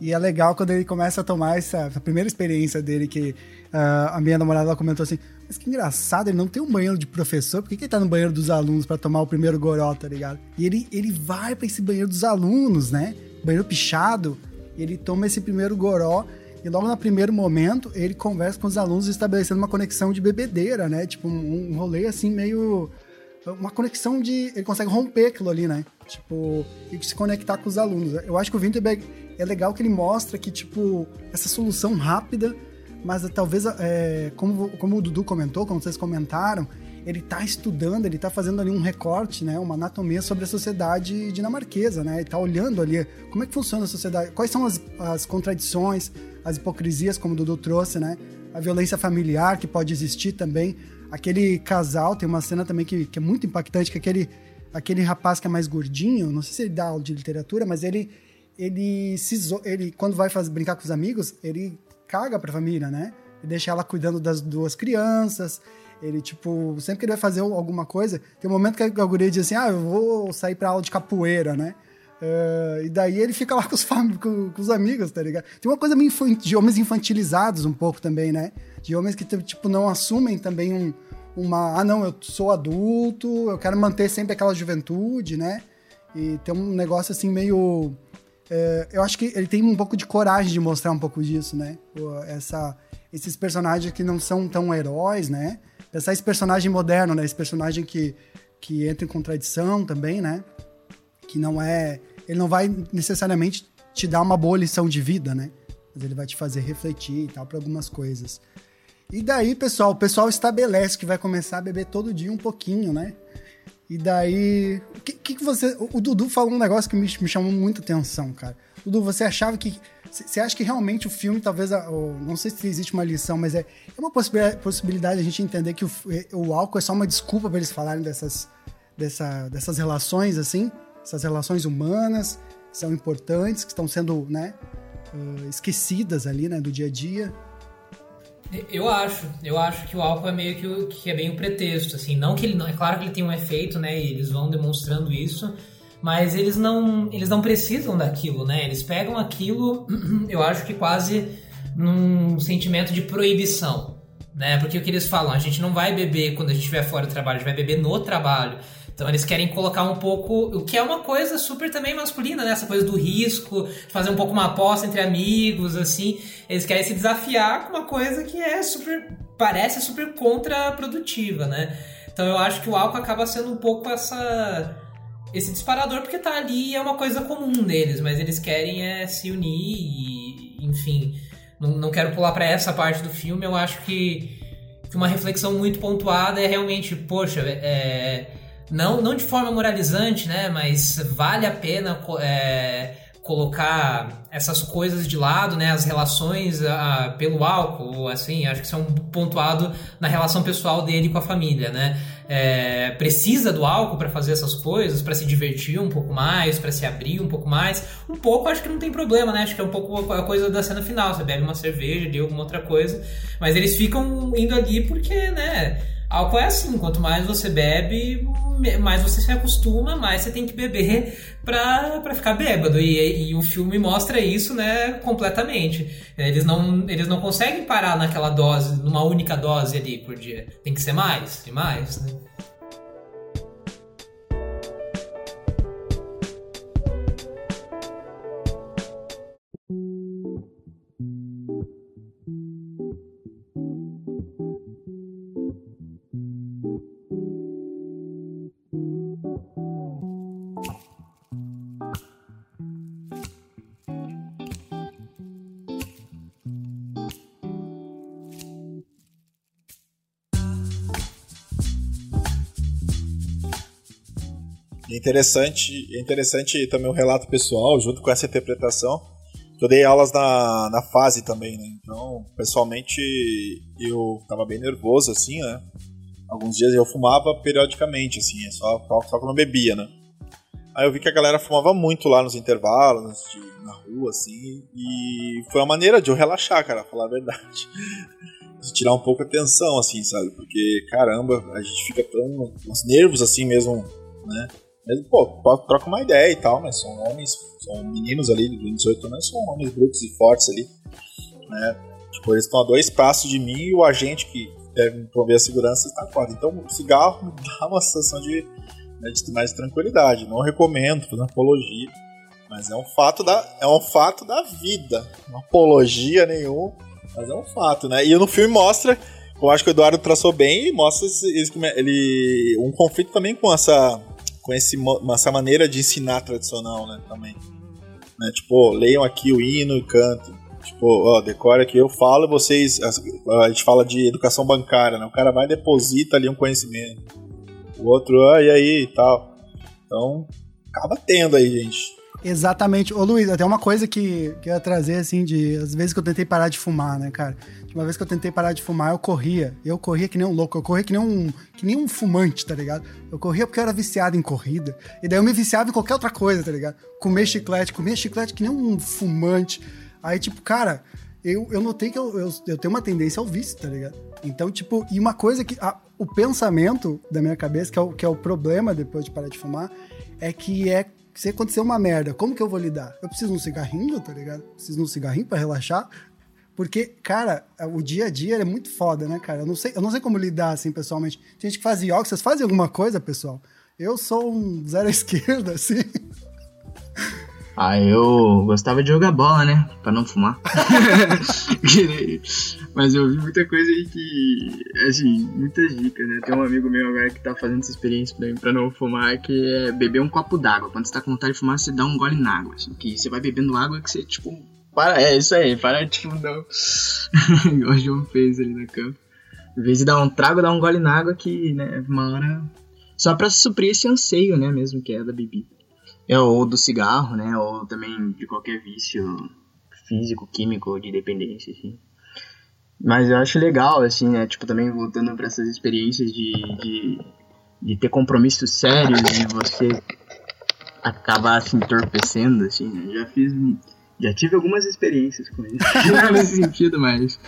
E é legal quando ele começa a tomar essa, essa primeira experiência dele, que uh, a minha namorada comentou assim: Mas que engraçado, ele não tem um banheiro de professor, por que, que ele tá no banheiro dos alunos para tomar o primeiro goró, tá ligado? E ele, ele vai para esse banheiro dos alunos, né? Banheiro pichado, ele toma esse primeiro goró. E logo no primeiro momento, ele conversa com os alunos estabelecendo uma conexão de bebedeira, né? Tipo, um, um rolê assim meio uma conexão de. Ele consegue romper aquilo ali, né? Tipo, e se conectar com os alunos. Eu acho que o Winterberg é legal que ele mostra que, tipo, essa solução rápida, mas talvez, é, como, como o Dudu comentou, como vocês comentaram, ele está estudando, ele está fazendo ali um recorte, né, uma anatomia sobre a sociedade dinamarquesa, né? Ele está olhando ali como é que funciona a sociedade, quais são as, as contradições, as hipocrisias, como o Dudu trouxe, né? A violência familiar que pode existir também. Aquele casal, tem uma cena também que, que é muito impactante, que aquele, aquele rapaz que é mais gordinho, não sei se ele dá aula de literatura, mas ele ele se ele quando vai fazer, brincar com os amigos, ele caga pra família, né? Deixa ela cuidando das duas crianças. Ele, tipo, sempre que ele vai fazer alguma coisa, tem um momento que a guria diz assim: Ah, eu vou sair pra aula de capoeira, né? Uh, e daí ele fica lá com os, com, com, os amigos, tá ligado? Tem uma coisa meio de homens infantilizados um pouco também, né? De homens que, tipo, não assumem também um, uma. Ah, não, eu sou adulto, eu quero manter sempre aquela juventude, né? E tem um negócio assim meio. É, eu acho que ele tem um pouco de coragem de mostrar um pouco disso, né? Essa, esses personagens que não são tão heróis, né? Pensar esse personagem moderno, né? Esse personagem que, que entra em contradição também, né? Que não é. Ele não vai necessariamente te dar uma boa lição de vida, né? Mas ele vai te fazer refletir e tal para algumas coisas. E daí, pessoal, o pessoal estabelece que vai começar a beber todo dia um pouquinho, né? E daí. O que, que você. O Dudu falou um negócio que me, me chamou muita atenção, cara. Dudu, você achava que. Você acha que realmente o filme, talvez. a- o- Não sei se existe uma lição, mas é, é uma possibilidade, a gente entender que o, f- o álcool é só uma desculpa para eles falarem dessas, dessa, dessas relações, assim? Essas relações humanas que são importantes, que estão sendo, né? ah, esquecidas ali, né? Do dia a dia.
Eu acho, eu acho que o álcool é meio que, o- que é bem o pretexto, assim, não que ele não, é claro que ele tem um efeito, né, e eles vão demonstrando isso, mas eles não, eles não precisam daquilo, né? Eles pegam aquilo, <clears throat> eu acho que quase num sentimento de proibição, né? Porque o que eles falam, a gente não vai beber quando a gente estiver fora do trabalho, a gente vai beber no trabalho. Então eles querem colocar um pouco, o que é uma coisa super também masculina, né? Essa coisa do risco, fazer um pouco uma aposta entre amigos, assim. Eles querem se desafiar com uma coisa que é super, parece super contraprodutiva, né? Então eu acho que o álcool acaba sendo um pouco essa esse disparador porque tá ali e é uma coisa comum deles, mas eles querem é se unir e, enfim, não, não quero pular para essa parte do filme, eu acho que, que uma reflexão muito pontuada é realmente, poxa, é, não, não de forma moralizante, né, mas vale a pena é, colocar essas coisas de lado, né, as relações ah, pelo álcool, assim, acho que isso é um pontuado na relação pessoal dele com a família, né, é, precisa do álcool para fazer essas coisas, para se divertir um pouco mais, para se abrir um pouco mais. Um pouco acho que não tem problema, né? Acho que é um pouco a coisa da cena final. Você bebe uma cerveja, de alguma outra coisa. Mas eles ficam indo ali porque, né? Álcool é assim, quanto mais você bebe, mais você se acostuma, mais você tem que beber pra, pra ficar bêbado. E, e o filme mostra isso, né, completamente. Eles não, eles não conseguem parar naquela dose, numa única dose ali por dia. Tem que ser mais e mais, né?
Interessante, é interessante também o relato pessoal, junto com essa interpretação. Eu dei aulas na, na fase também, né? Então, pessoalmente, eu tava bem nervoso, assim, né? Alguns dias eu fumava periodicamente, assim, é só, só, que não bebia, né? Aí eu vi que a galera fumava muito lá nos intervalos, de- na rua, assim, e foi uma maneira de eu relaxar, cara, falar a verdade. <laughs> De tirar um pouco a tensão, assim, sabe? Porque, caramba, a gente fica tão. os nervos, assim mesmo, né? Mesmo, pô, troca uma ideia e tal, mas são homens, são meninos ali de 18 anos, são homens brutos e fortes ali, né? Tipo, eles estão a dois passos de mim e o agente que deve prover a segurança está fora. Então, o cigarro <laughs> dá uma sensação de, né, de mais tranquilidade. Não recomendo fazer apologia, mas é um fato da, é um fato da vida. Não apologia nenhum, mas é um fato, né? E no filme mostra, eu acho que o Eduardo traçou bem e mostra esse- ele um conflito também com essa com esse, essa maneira de ensinar tradicional, né, também. Né, tipo, leiam aqui o hino e cantem. Tipo, ó, decora aqui, eu falo vocês. as- A gente fala de educação bancária, né? O cara vai e deposita ali um conhecimento. O outro, ah, e aí e tal. Então, acaba tendo aí, gente.
Exatamente. Ô Luiz, até uma coisa que, que eu ia trazer, assim, de as vezes que eu tentei parar de fumar, né, cara? Uma vez que eu tentei parar de fumar, eu corria. Eu corria que nem um louco, eu corria que nem um, que nem um fumante, tá ligado? Eu corria porque eu era viciado em corrida. E daí eu me viciava em qualquer outra coisa, tá ligado? Comer chiclete, comia chiclete que nem um fumante. Aí, tipo, cara, eu, eu notei que eu, eu, eu tenho uma tendência ao vício, tá ligado? Então, tipo, e uma coisa que. a- o pensamento da minha cabeça, que é, o, que é o problema depois de parar de fumar, é que é se acontecer uma merda, como que eu vou lidar? Eu preciso de um cigarrinho, tá ligado? Preciso de um cigarrinho pra relaxar. Porque, cara, o dia a dia é muito foda, né, cara? Eu não sei, eu não sei como lidar assim pessoalmente. Tem gente que faz yoga, vocês fazem alguma coisa, pessoal? Eu sou um zero à <laughs> esquerda, assim.
Ah, eu gostava de jogar bola, né? Pra não fumar. <laughs> Mas eu vi muita coisa aí que. Assim, muitas dicas, né? Tem um amigo meu agora que tá fazendo essa experiência pra, mim, pra não fumar, que é beber um copo d'água. Quando você tá com vontade de fumar, você dá um gole na água. Assim, que você vai bebendo água que você, tipo. Para, é isso aí, para, tipo, não. <laughs> Igual o João fez ali na cama. Em vez de dar um trago, dá um gole na água que, né, uma hora. Só pra suprir esse anseio, né, mesmo que é da bebida. É, ou do cigarro, né? Ou também de qualquer vício físico, químico, de dependência, assim. Mas eu acho legal, assim, né? Tipo, também voltando para essas experiências de, de, de, ter compromissos sérios e você acabar se entorpecendo, assim, né? Já fiz. Já tive algumas experiências com isso. <laughs> Não nesse sentido, mas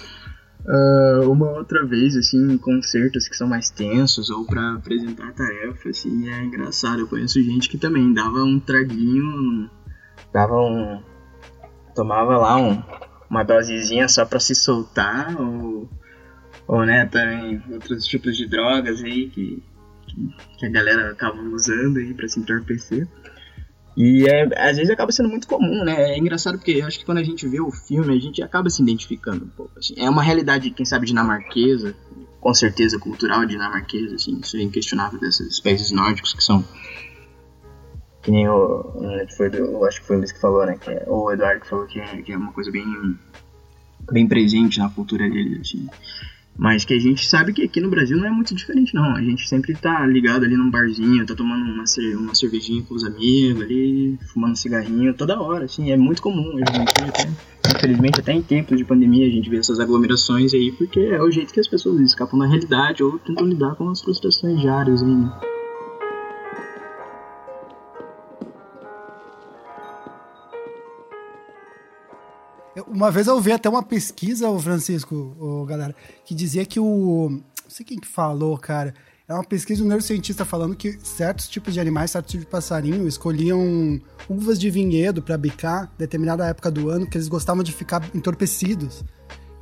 Uh, uma outra vez, assim, em concertos que são mais tensos ou para apresentar tarefa, assim, é engraçado. Eu conheço gente que também dava um traguinho, dava um. tomava lá um, uma dosezinha só para se soltar, ou, ou, né, também outros tipos de drogas aí que, que, que a galera acaba usando aí pra se entorpecer. E é, às vezes acaba sendo muito comum, né? É engraçado porque eu acho que quando a gente vê o filme, a gente acaba se identificando um pouco. Assim. É uma realidade, quem sabe, dinamarquesa, com certeza cultural dinamarquesa, assim, isso é inquestionável desses países nórdicos que são. Que nem o. Né, foi do, acho que foi o Luiz que falou, né? Que é, o Eduardo que falou que é, que é uma coisa bem. bem presente na cultura deles, assim. Mas que a gente sabe que aqui no Brasil não é muito diferente, não. A gente sempre tá ligado ali num barzinho, tá tomando uma, uma cervejinha com os amigos ali, fumando um cigarrinho toda hora, assim. É muito comum. Até, infelizmente, até em tempos de pandemia, a gente vê essas aglomerações aí, porque é o jeito que as pessoas escapam da realidade ou tentam lidar com as frustrações diárias aí, né?
Uma vez eu vi até uma pesquisa, o Francisco, o galera, que dizia que o. Não sei quem que falou, cara. É uma pesquisa de um neurocientista falando que certos tipos de animais, certos tipos de passarinho escolhiam uvas de vinhedo para bicar determinada época do ano, que eles gostavam de ficar entorpecidos.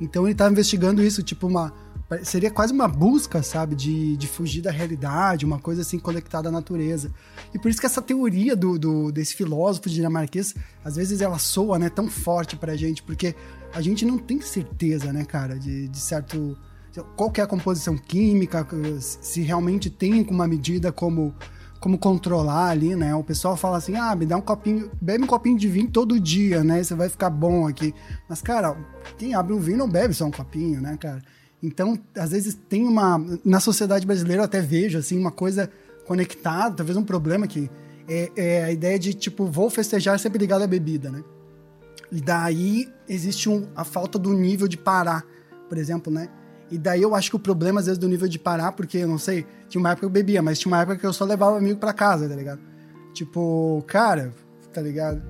Então ele estava investigando isso, tipo uma seria quase uma busca, sabe, de, de fugir da realidade, uma coisa assim conectada à natureza. E por isso que essa teoria do, do desse filósofo dinamarquês, às vezes ela soa, né, tão forte pra gente, porque a gente não tem certeza, né, cara, de, de certo qual é a composição química, se realmente tem uma medida como como controlar ali, né? O pessoal fala assim: "Ah, me dá um copinho, bebe um copinho de vinho todo dia, né? Você vai ficar bom aqui". Mas cara, quem abre um vinho não bebe só um copinho, né, cara? Então, às vezes tem uma. Na sociedade brasileira eu até vejo, assim, uma coisa conectada, talvez um problema que é, é a ideia de, tipo, vou festejar sempre ligado à bebida, né? E daí existe um, a falta do nível de parar, por exemplo, né? E daí eu acho que o problema, às vezes, do nível de parar, porque, eu não sei, tinha uma época que eu bebia, mas tinha uma época que eu só levava amigo para casa, tá ligado? Tipo, cara, tá ligado?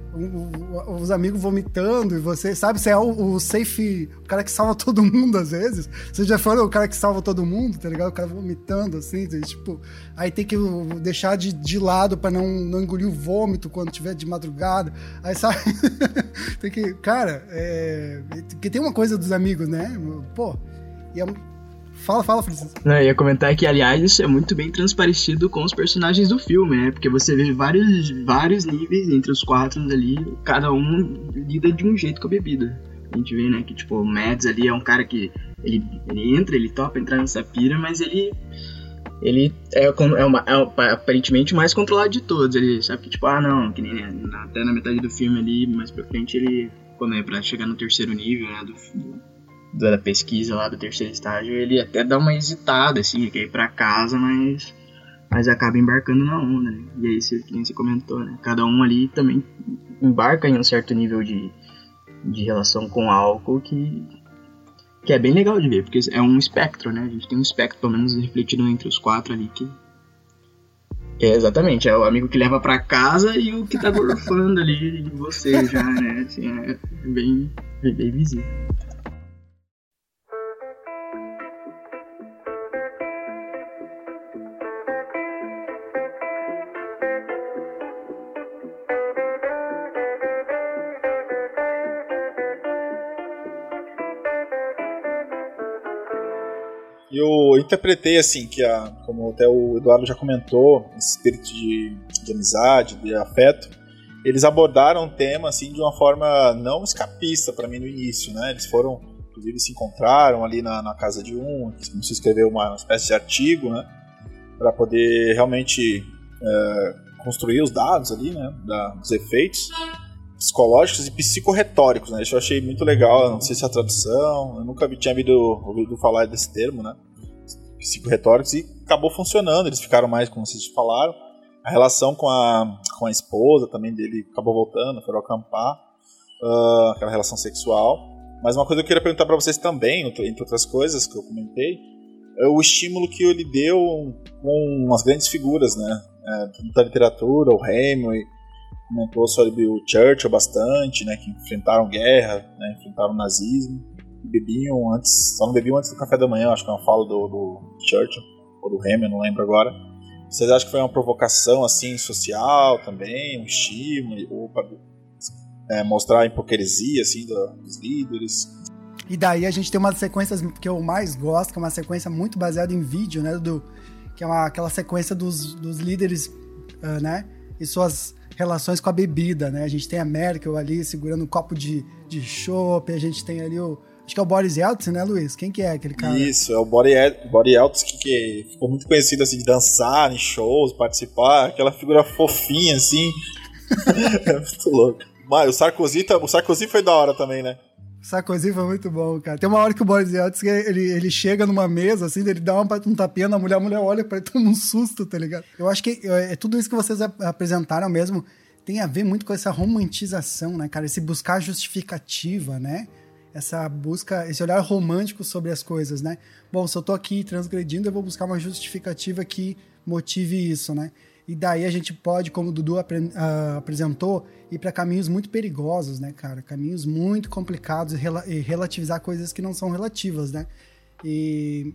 os amigos vomitando e você, sabe? Você é o, o, safe, o cara que salva <laughs> todo mundo às vezes. Você já foi o cara que salva todo mundo, tá ligado? O cara vomitando assim, tipo, aí tem que deixar de, de lado para não, não engolir o vômito quando tiver de madrugada. Aí sabe? <laughs> tem que, cara, é, que tem uma coisa dos amigos, né? Pô, e é, Fala, fala, Francisco.
Não, eu ia comentar que, aliás, isso é muito bem transparecido com os personagens do filme, né? Porque você vê vários, vários níveis entre os quatro ali, cada um lida de um jeito com a bebida. A gente vê, né, que, tipo, o Mads ali é um cara que ele, ele entra, ele topa entrar nessa pira, mas ele ele é, é, uma, é, aparentemente o mais controlado de todos. Ele sabe que, tipo, ah, não, que nem né, até na metade do filme ali, mais pra frente, ele, quando é pra chegar no terceiro nível, né, do, da pesquisa lá do terceiro estágio, ele até dá uma hesitada, assim, quer ir pra casa, mas, mas acaba embarcando na onda, né? E aí, você, você comentou, né? Cada um ali também embarca em um certo nível de, de relação com álcool que, que é bem legal de ver, porque é um espectro, né? A gente tem um espectro, pelo menos, refletido entre os quatro ali, que... É, exatamente, é o amigo que leva para casa e o que tá gorfando ali de você já, né? Assim, é bem, bem visível.
Interpretei assim que a, como até o Eduardo já comentou, esse espírito de, de amizade, de afeto, eles abordaram o tema assim de uma forma não escapista para mim no início, né? Eles foram, inclusive, se encontraram ali na, na casa de um, se escreveu uma, uma espécie de artigo, né? Para poder realmente é, construir os dados ali, né? Da, dos efeitos psicológicos e psicorretóricos, né? Isso eu achei muito legal, não sei se é a tradução, eu nunca tinha ouvido, ouvido falar desse termo, né? Psicorretóricos e acabou funcionando, eles ficaram mais, como vocês falaram. A relação com a, com a esposa também dele acabou voltando, foram acampar, uh, aquela relação sexual. Mas uma coisa que eu queria perguntar para vocês também, entre outras coisas que eu comentei, é o estímulo que ele deu com umas grandes figuras, né? É, da literatura, o Hemingway, comentou sobre o Churchill bastante, né, que enfrentaram guerra, né, enfrentaram nazismo, bebiam antes, só não bebiam antes do café da manhã, acho que é uma fala do, do Churchill, ou do Hamilton, não lembro agora. Vocês acham que foi uma provocação assim social também, um estímulo, ou para é, mostrar a hipocrisia assim dos líderes?
E daí a gente tem uma sequência que eu mais gosto, que é uma sequência muito baseada em vídeo, né, do que é uma, aquela sequência dos, dos líderes, uh, né, e suas relações com a bebida, né? A gente tem a Merkel ali segurando um copo de, de chopp, a gente tem ali o. Acho que é o Boris Yeltsin, né, Luiz? Quem que é aquele cara?
Isso, é o Boris, Yeltsin que ficou muito conhecido assim de dançar em shows, participar, aquela figura fofinha assim. <laughs> é muito louco. Mas o Sarkozy, tá, o Sarkozy foi da hora também, né?
Sarkozy foi muito bom, cara. Tem uma hora que o Boris Yeltsin, ele, ele chega numa mesa, assim, ele dá uma, um tapinha na mulher, a mulher olha pra ele, toma um susto, tá ligado? Eu acho que é tudo isso que vocês apresentaram mesmo tem a ver muito com essa romantização, né, cara? Esse buscar justificativa, né? Essa busca, esse olhar romântico sobre as coisas, né? Bom, se eu tô aqui transgredindo, eu vou buscar uma justificativa que motive isso, né? E daí a gente pode, como o Dudu uh, apresentou, ir para caminhos muito perigosos, né, cara? Caminhos muito complicados e, relativizar coisas que não são relativas, né? E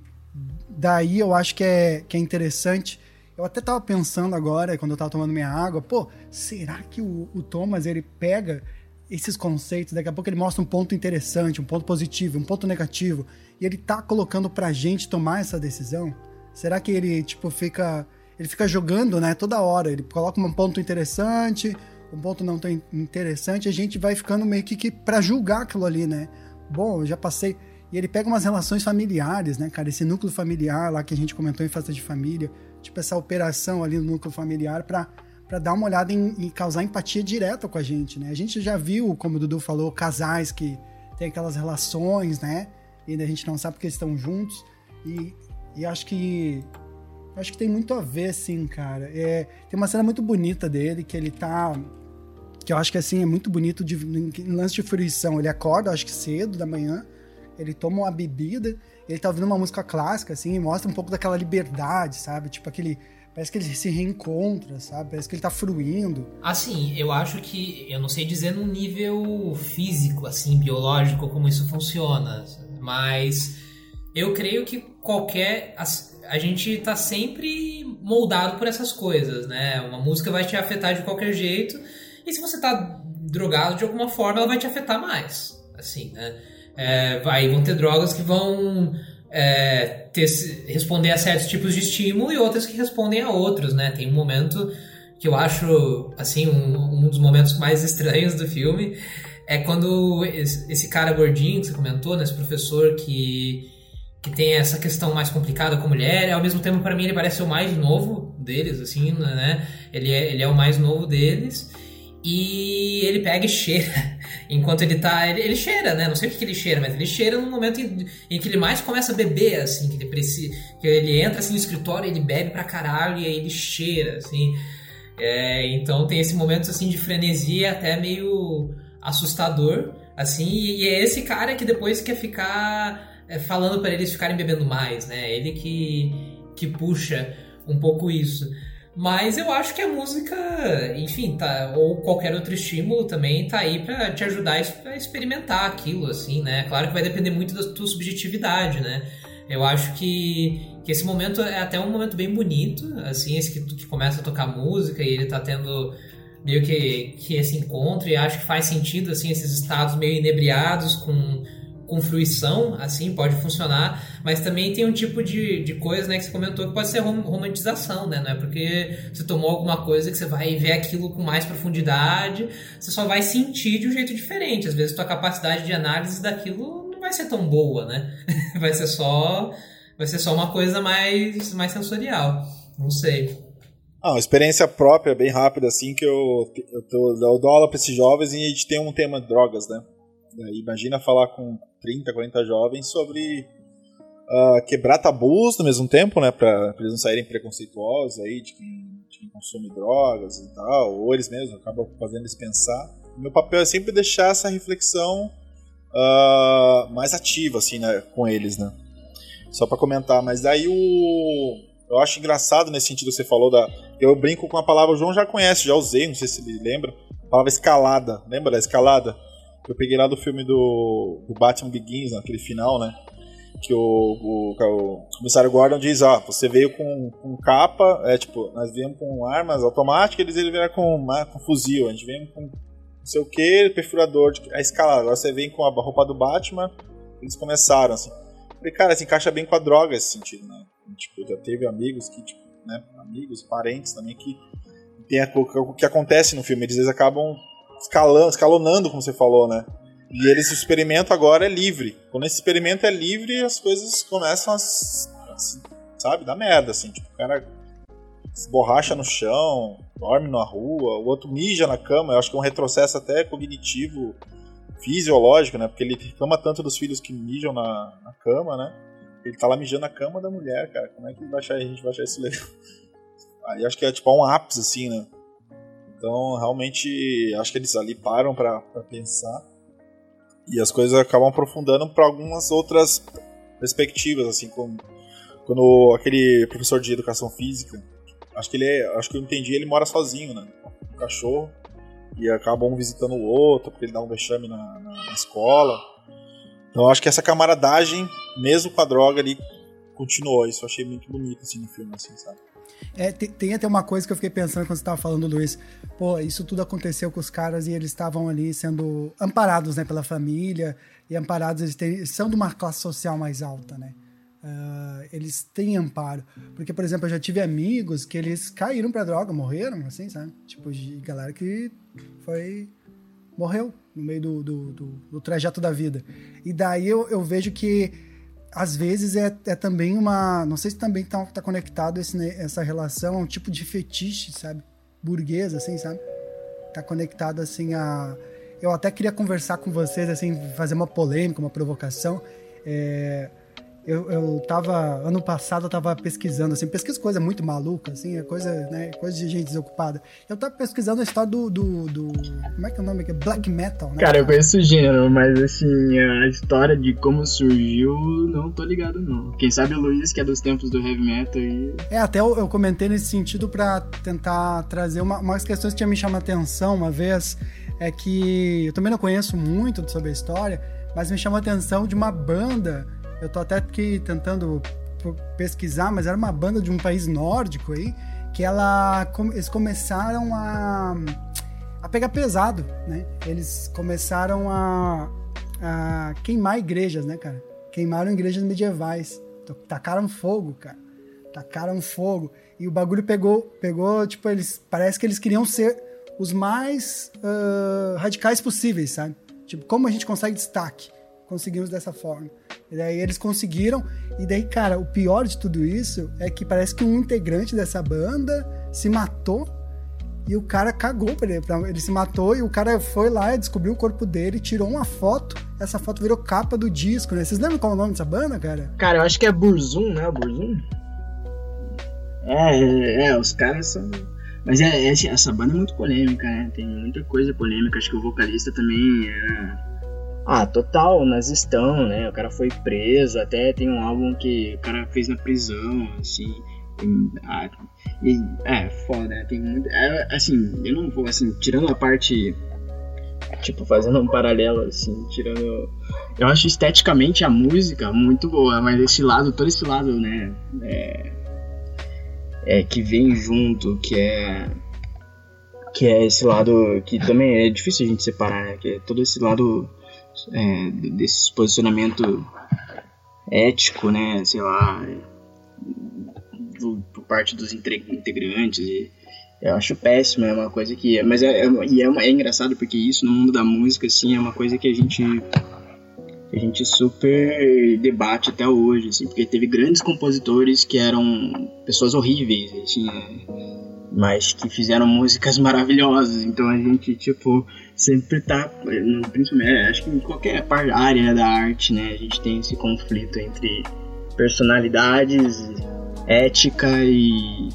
daí eu acho que é, que é interessante. Eu até tava pensando agora, quando eu tava tomando minha água, pô, será que o, o Thomas ele pega esses conceitos, daqui a pouco ele mostra um ponto interessante, um ponto positivo, um ponto negativo, e ele tá colocando pra gente tomar essa decisão? Será que ele, tipo, fica ele fica jogando, né, toda hora. Ele coloca um ponto interessante, um ponto não tão interessante, a gente vai ficando meio que, que para julgar aquilo ali, né? Bom, eu já passei. E ele pega umas relações familiares, né, cara? Esse núcleo familiar lá que a gente comentou em festa de família, tipo essa operação ali no núcleo familiar para para dar uma olhada em, e causar empatia direta com a gente, né? A gente já viu, como o Dudu falou, casais que tem aquelas relações, né? E a gente não sabe porque estão juntos. E, e acho que Acho que tem muito a ver, sim, cara. É, tem uma cena muito bonita dele, que ele tá. Que eu acho que assim, é muito bonito de, em lance de fruição. Ele acorda, acho que cedo da manhã, ele toma uma bebida, ele tá ouvindo uma música clássica, assim, e mostra um pouco daquela liberdade, sabe? Tipo aquele. Parece que ele se reencontra, sabe? Parece que ele tá fruindo.
Assim, eu acho que. Eu não sei dizer no nível físico, assim, biológico, como isso funciona. Mas eu creio que qualquer a gente tá sempre moldado por essas coisas, né? Uma música vai te afetar de qualquer jeito, e se você tá drogado de alguma forma, ela vai te afetar mais, assim, né? É, vai, vão ter drogas que vão é, ter, responder a certos tipos de estímulo e outras que respondem a outros, né? Tem um momento que eu acho, assim, um, um dos momentos mais estranhos do filme é quando esse cara gordinho que você comentou, né? Esse professor que que tem essa questão mais complicada com mulher, ao mesmo tempo para mim ele parece o mais novo deles, assim, né? Ele é, ele é o mais novo deles. E ele pega e <laughs> cheira. Enquanto ele tá. Ele, ele cheira, né? Não sei o que, que, ele cheira, mas ele cheira no momento em, em, que ele mais começa a beber, assim, que ele precisa. Que ele entra assim no escritório, ele bebe pra caralho e aí ele cheira, assim. É, então tem esse momento assim de frenesia até meio assustador, assim, e, e é esse cara que depois quer ficar é, falando para eles ficarem bebendo mais, né? Ele que, que puxa um pouco isso. Mas eu acho que a música, enfim, tá, ou qualquer outro estímulo também tá aí para te ajudar a experimentar aquilo, assim, né? Claro que vai depender muito da tua subjetividade, né? Eu acho que, que esse momento é até um momento bem bonito, assim, esse que, que começa a tocar música e ele tá tendo meio que, que esse encontro, e acho que faz sentido, assim, esses estados meio inebriados com com fruição, assim, pode funcionar, mas também tem um tipo de, de coisa, né, que você comentou que pode ser rom romantização, né, não é porque você tomou alguma coisa que você vai ver aquilo com mais profundidade, você só vai sentir de um jeito diferente, às vezes tua capacidade de análise daquilo não vai ser tão boa, né, <laughs> vai ser só, vai ser só uma coisa mais, mais sensorial, não sei.
Ah, uma experiência própria, bem rápida, assim, que eu, eu, tô, eu dou aula para esses jovens e a gente tem um tema de drogas, né? Imagina falar com 30, 40 jovens sobre uh, quebrar tabus no mesmo tempo, né? Pra, eles não saírem preconceituosos aí de quem, de quem, consome drogas e tal, ou eles mesmos acabam fazendo eles pensar. Meu papel é sempre deixar essa reflexão uh, mais ativa, assim, né, com eles, né? Só para comentar, mas daí o eu acho engraçado nesse sentido que você falou da. Eu brinco com a palavra, o João já conhece, já usei, não sei se ele lembra. A palavra escalada. Lembra da escalada? Eu peguei lá do filme do, do Batman Begins, naquele final, né? Que o, o, o comissário Gordon diz: Ó, você veio com, com capa, é tipo, nós viemos com armas automáticas, eles vieram com, com fuzil, a gente veio com não sei o que, perfurador, a escalada. Agora você vem com a roupa do Batman, eles começaram assim. Falei, cara, se encaixa bem com a droga esse sentido, né? Tipo, já teve amigos que, tipo, né, amigos, parentes também que tem a, o que acontece no filme, eles, eles acabam escalando, escalonando, como você falou, né? E eles, experimento agora é livre. Quando esse experimento é livre, as coisas começam a, sabe, dar merda, assim. Tipo, o cara se borracha no chão, dorme na rua, o outro mija na cama. Eu acho que é um retrocesso até cognitivo, fisiológico, né? Porque ele reclama tanto dos filhos que mijam na, na cama, né? Ele tá lá mijando na cama da mulher, cara. Como é que vai achar, a gente vai achar isso legal? Aí acho que é tipo um ápice, assim, né? Então, realmente, acho que eles ali param para pensar. E as coisas acabam aprofundando para algumas outras perspectivas, assim, como quando aquele professor de educação física, acho que ele é, acho que eu entendi, ele mora sozinho, né? Um cachorro. E acabam um visitando o outro, porque ele dá um vexame na, na, na escola. Então acho que essa camaradagem, mesmo com a droga ali, continuou. Isso eu achei muito bonito assim no filme, assim, sabe?
É, tem, tem, até uma coisa que eu fiquei pensando quando você estava falando, Luiz. Pô, isso tudo aconteceu com os caras e eles estavam ali sendo amparados, né, pela família e amparados, eles, têm, eles são de uma classe social mais alta, né? Uh, eles têm amparo. Porque, por exemplo, eu já tive amigos que eles caíram pra droga, morreram, assim, sabe? Tipo, de galera que foi morreu no meio do, do, do, do trajeto da vida. E daí eu, eu vejo que às vezes é, é também uma. Não sei se também tá, tá conectado esse, né, essa relação a um tipo de fetiche, sabe? Burguês, assim, sabe? Tá conectado assim a. Eu até queria conversar com vocês, assim, fazer uma polêmica, uma provocação. É, eu, eu tava, ano passado eu tava pesquisando, assim, pesquisa coisa muito maluca, assim, é coisa, né, coisa de gente desocupada. Eu tava pesquisando a história do, do, do como é que é o nome aqui? Black Metal, né?
Cara, eu conheço o gênero, mas assim, a história de como surgiu, não tô ligado não. Quem sabe o Luiz, que é dos tempos do heavy metal e...
É, até eu, eu comentei nesse sentido para tentar trazer uma, umas questões que tinha me chamado a atenção uma vez, é que eu também não conheço muito sobre a história, mas me chamou a atenção de uma banda eu tô até aqui tentando pesquisar, mas era uma banda de um país nórdico aí, que ela, eles começaram a, a pegar pesado, né? Eles começaram a, a queimar igrejas, né, cara? Queimaram igrejas medievais. Tacaram fogo, cara. Tacaram fogo. E o bagulho pegou, pegou, tipo, eles. Parece que eles queriam ser os mais uh, radicais possíveis, sabe? Tipo, como a gente consegue destaque? Conseguimos dessa forma. E daí eles conseguiram, e daí, cara, o pior de tudo isso é que parece que um integrante dessa banda se matou e o cara cagou pra ele. Ele se matou e o cara foi lá, descobriu o corpo dele, tirou uma foto. Essa foto virou capa do disco, né? Vocês lembram qual é o nome dessa banda, cara?
Cara, eu acho que é Burzum, né? Burzum? É, é, é, os caras são. Mas é, é, essa banda é muito polêmica, né? Tem muita coisa polêmica. Acho que o vocalista também é ah, total, nazistão, né? O cara foi preso, até tem um álbum que o cara fez na prisão, assim. Ah, e, é, foda, tem muito. É, assim, eu não vou, assim, tirando a parte. Tipo, fazendo um paralelo, assim, tirando. Eu acho esteticamente a música muito boa, mas esse lado, todo esse lado, né? É, é, que vem junto, que é. Que é esse lado que também é difícil a gente separar, né? Que é todo esse lado é, desse posicionamento ético, né, sei lá, do, por parte dos integrantes. eu acho péssimo, é uma coisa que. Mas é, é, é, é engraçado porque isso no mundo da música, assim, é uma coisa que a gente a gente super debate até hoje, assim, porque teve grandes compositores que eram pessoas horríveis, assim, né? Mas que fizeram músicas maravilhosas. Então a gente, tipo, sempre tá, principalmente, é, acho que em qualquer área da arte, né, a gente tem esse conflito entre personalidades, ética e,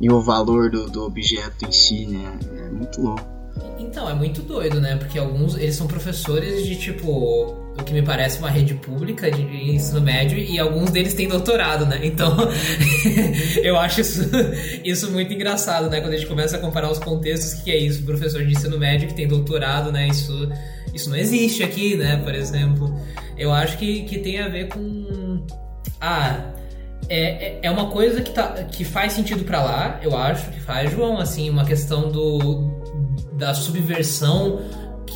e o valor do, do objeto em si, né? É muito louco.
Então, é muito doido, né? Porque alguns, eles são professores de, tipo, o que me parece uma rede pública de ensino médio e alguns deles têm doutorado, né? Então, <laughs> eu acho isso, isso muito engraçado, né? Quando a gente começa a comparar os contextos, que é isso? Professor de ensino médio que tem doutorado, né? Isso, isso não existe aqui, né? Por exemplo. Eu acho que, que tem a ver com... Ah, é, é, é uma coisa que, tá, que faz sentido para lá, eu acho que faz, João, assim, uma questão do, da subversão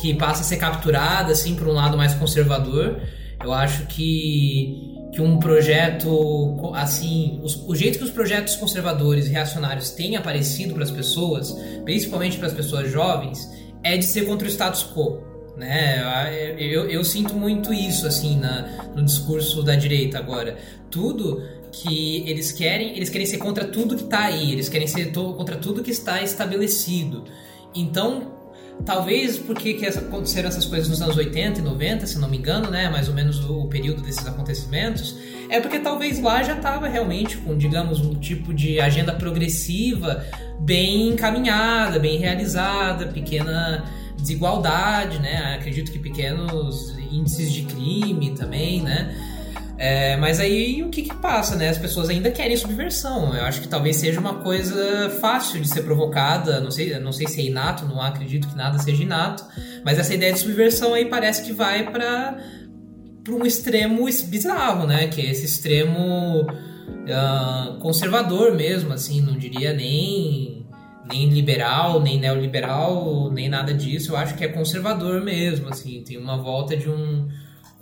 que passa a ser capturada assim por um lado mais conservador. Eu acho que que um projeto assim, os, o jeito que os projetos conservadores e reacionários têm aparecido para as pessoas, principalmente para as pessoas jovens, é de ser contra o status quo. Né? Eu, eu sinto muito isso assim na, no discurso da direita agora. Tudo que eles querem, eles querem ser contra tudo que está aí, eles querem ser contra tudo que está estabelecido. Então, talvez porque que aconteceram essas coisas nos anos 80 e 90, se não me engano, né, mais ou menos o, período desses acontecimentos, é porque talvez lá já estava realmente com, digamos, um tipo de agenda progressiva bem encaminhada, bem realizada, pequena desigualdade, né? Acredito que pequenos índices de crime também, né? É, mas aí o que, que passa, né? As pessoas ainda querem subversão. Eu acho que talvez seja uma coisa fácil de ser provocada. Não sei, não sei se é inato, não acredito que nada seja inato. Mas essa ideia de subversão aí parece que vai para para um extremo bizarro, né? Que é esse extremo uh, conservador mesmo, assim, não diria nem nem liberal, nem neoliberal, nem nada disso. Eu acho que é conservador mesmo, assim, tem uma volta de um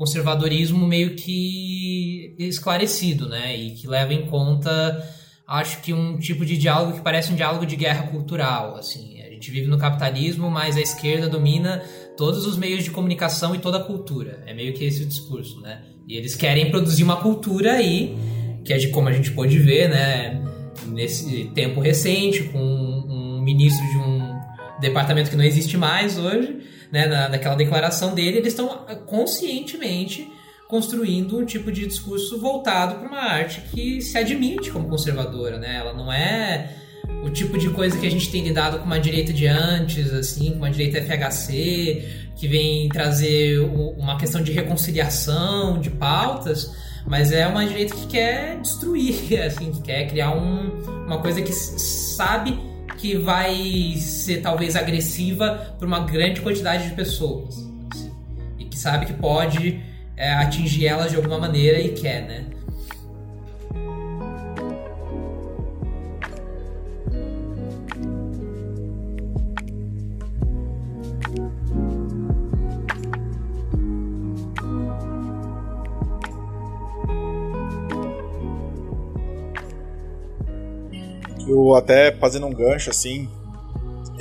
conservadorismo meio que esclarecido, né? E que leva em conta, acho que um tipo de diálogo que parece um diálogo de guerra cultural, assim. A gente vive no capitalismo, mas a esquerda domina todos os meios de comunicação e toda a cultura. É meio que esse o discurso, né? E eles querem produzir uma cultura aí, que é de como a gente pôde ver, né? Nesse tempo recente, com um ministro de um departamento que não existe mais hoje, né, na, naquela declaração dele, eles estão ah, conscientemente construindo um tipo de discurso voltado para uma arte que se admite como conservadora, né? Ela não é o tipo de coisa que a gente tem lidado com uma direita de antes, assim, com uma direita FHC, que vem trazer uma questão de reconciliação de pautas, mas é uma direita que quer destruir, <laughs> assim, que quer criar um, uma coisa que sabe que vai ser talvez agressiva para uma grande quantidade de pessoas. Assim, e que sabe que pode é, atingir elas de alguma maneira e quer, né?
Eu até fazendo um gancho assim,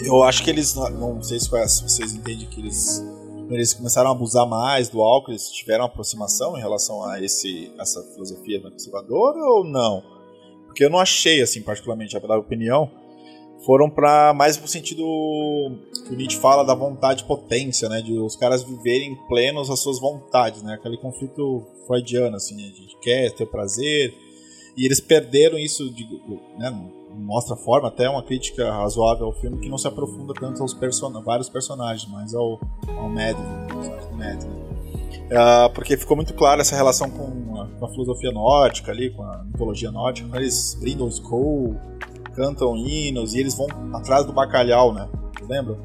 eu acho que eles, não sei se vocês entendem que eles eles começaram a abusar mais do álcool, eles tiveram aproximação em relação a esse essa filosofia conservadora ou não? Porque eu não achei assim particularmente a opinião. Foram para mais pro sentido que o Nietzsche fala da vontade potência, né, de os caras viverem plenos as suas vontades, né, aquele conflito freudiano assim, né, quer ter prazer. E eles perderam isso de, né, mostra forma, até uma crítica razoável ao filme que não se aprofunda tanto aos person vários personagens, mas ao, ao Mad, uh, porque ficou muito claro essa relação com a, com a, filosofia nórdica ali, com a mitologia nórdica, eles brindam o Skull, cantam hinos e eles vão atrás do bacalhau, né? Lembra?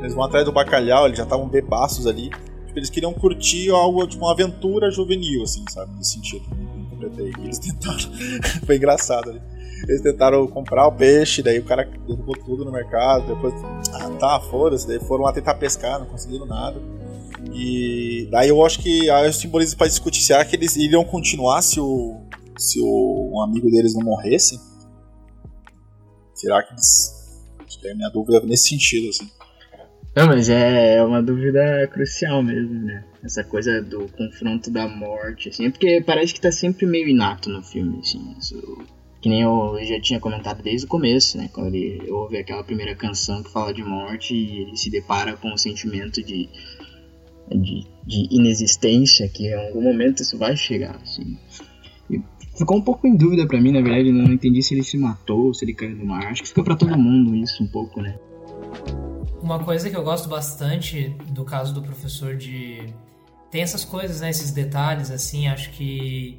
Eles vão atrás do bacalhau, eles já estavam bebaços ali. Tipo, eles queriam curtir algo, tipo uma aventura juvenil, assim, sabe? Nesse sentido. Interpretei. Eles tentaram. <laughs> Foi engraçado ali. Eles tentaram comprar o peixe, daí o cara derrubou tudo no mercado. Depois, ah, tá, foda-se. Daí foram lá tentar pescar, não conseguiram nada. E daí eu acho que aí o simbolismo para discutir será que eles iriam continuar se o se o um amigo deles não morresse? Será que eles tem minha dúvida nesse sentido assim.
Não, mas é uma dúvida crucial mesmo, né? Essa coisa do confronto da morte, assim, é porque parece que tá sempre meio inato no filme, assim. Isso, que nem eu já tinha comentado desde o começo, né? Quando ele ouve aquela primeira canção que fala de morte e ele se depara com o sentimento de, de, de inexistência, que em algum momento isso vai chegar, assim. E ficou um pouco em dúvida para mim, na verdade, eu não entendi se ele se matou, se ele caiu no mar. Acho que fica para todo mundo isso um pouco, né?
Uma coisa que eu gosto bastante do caso do professor de tem essas coisas, né, esses detalhes assim, acho que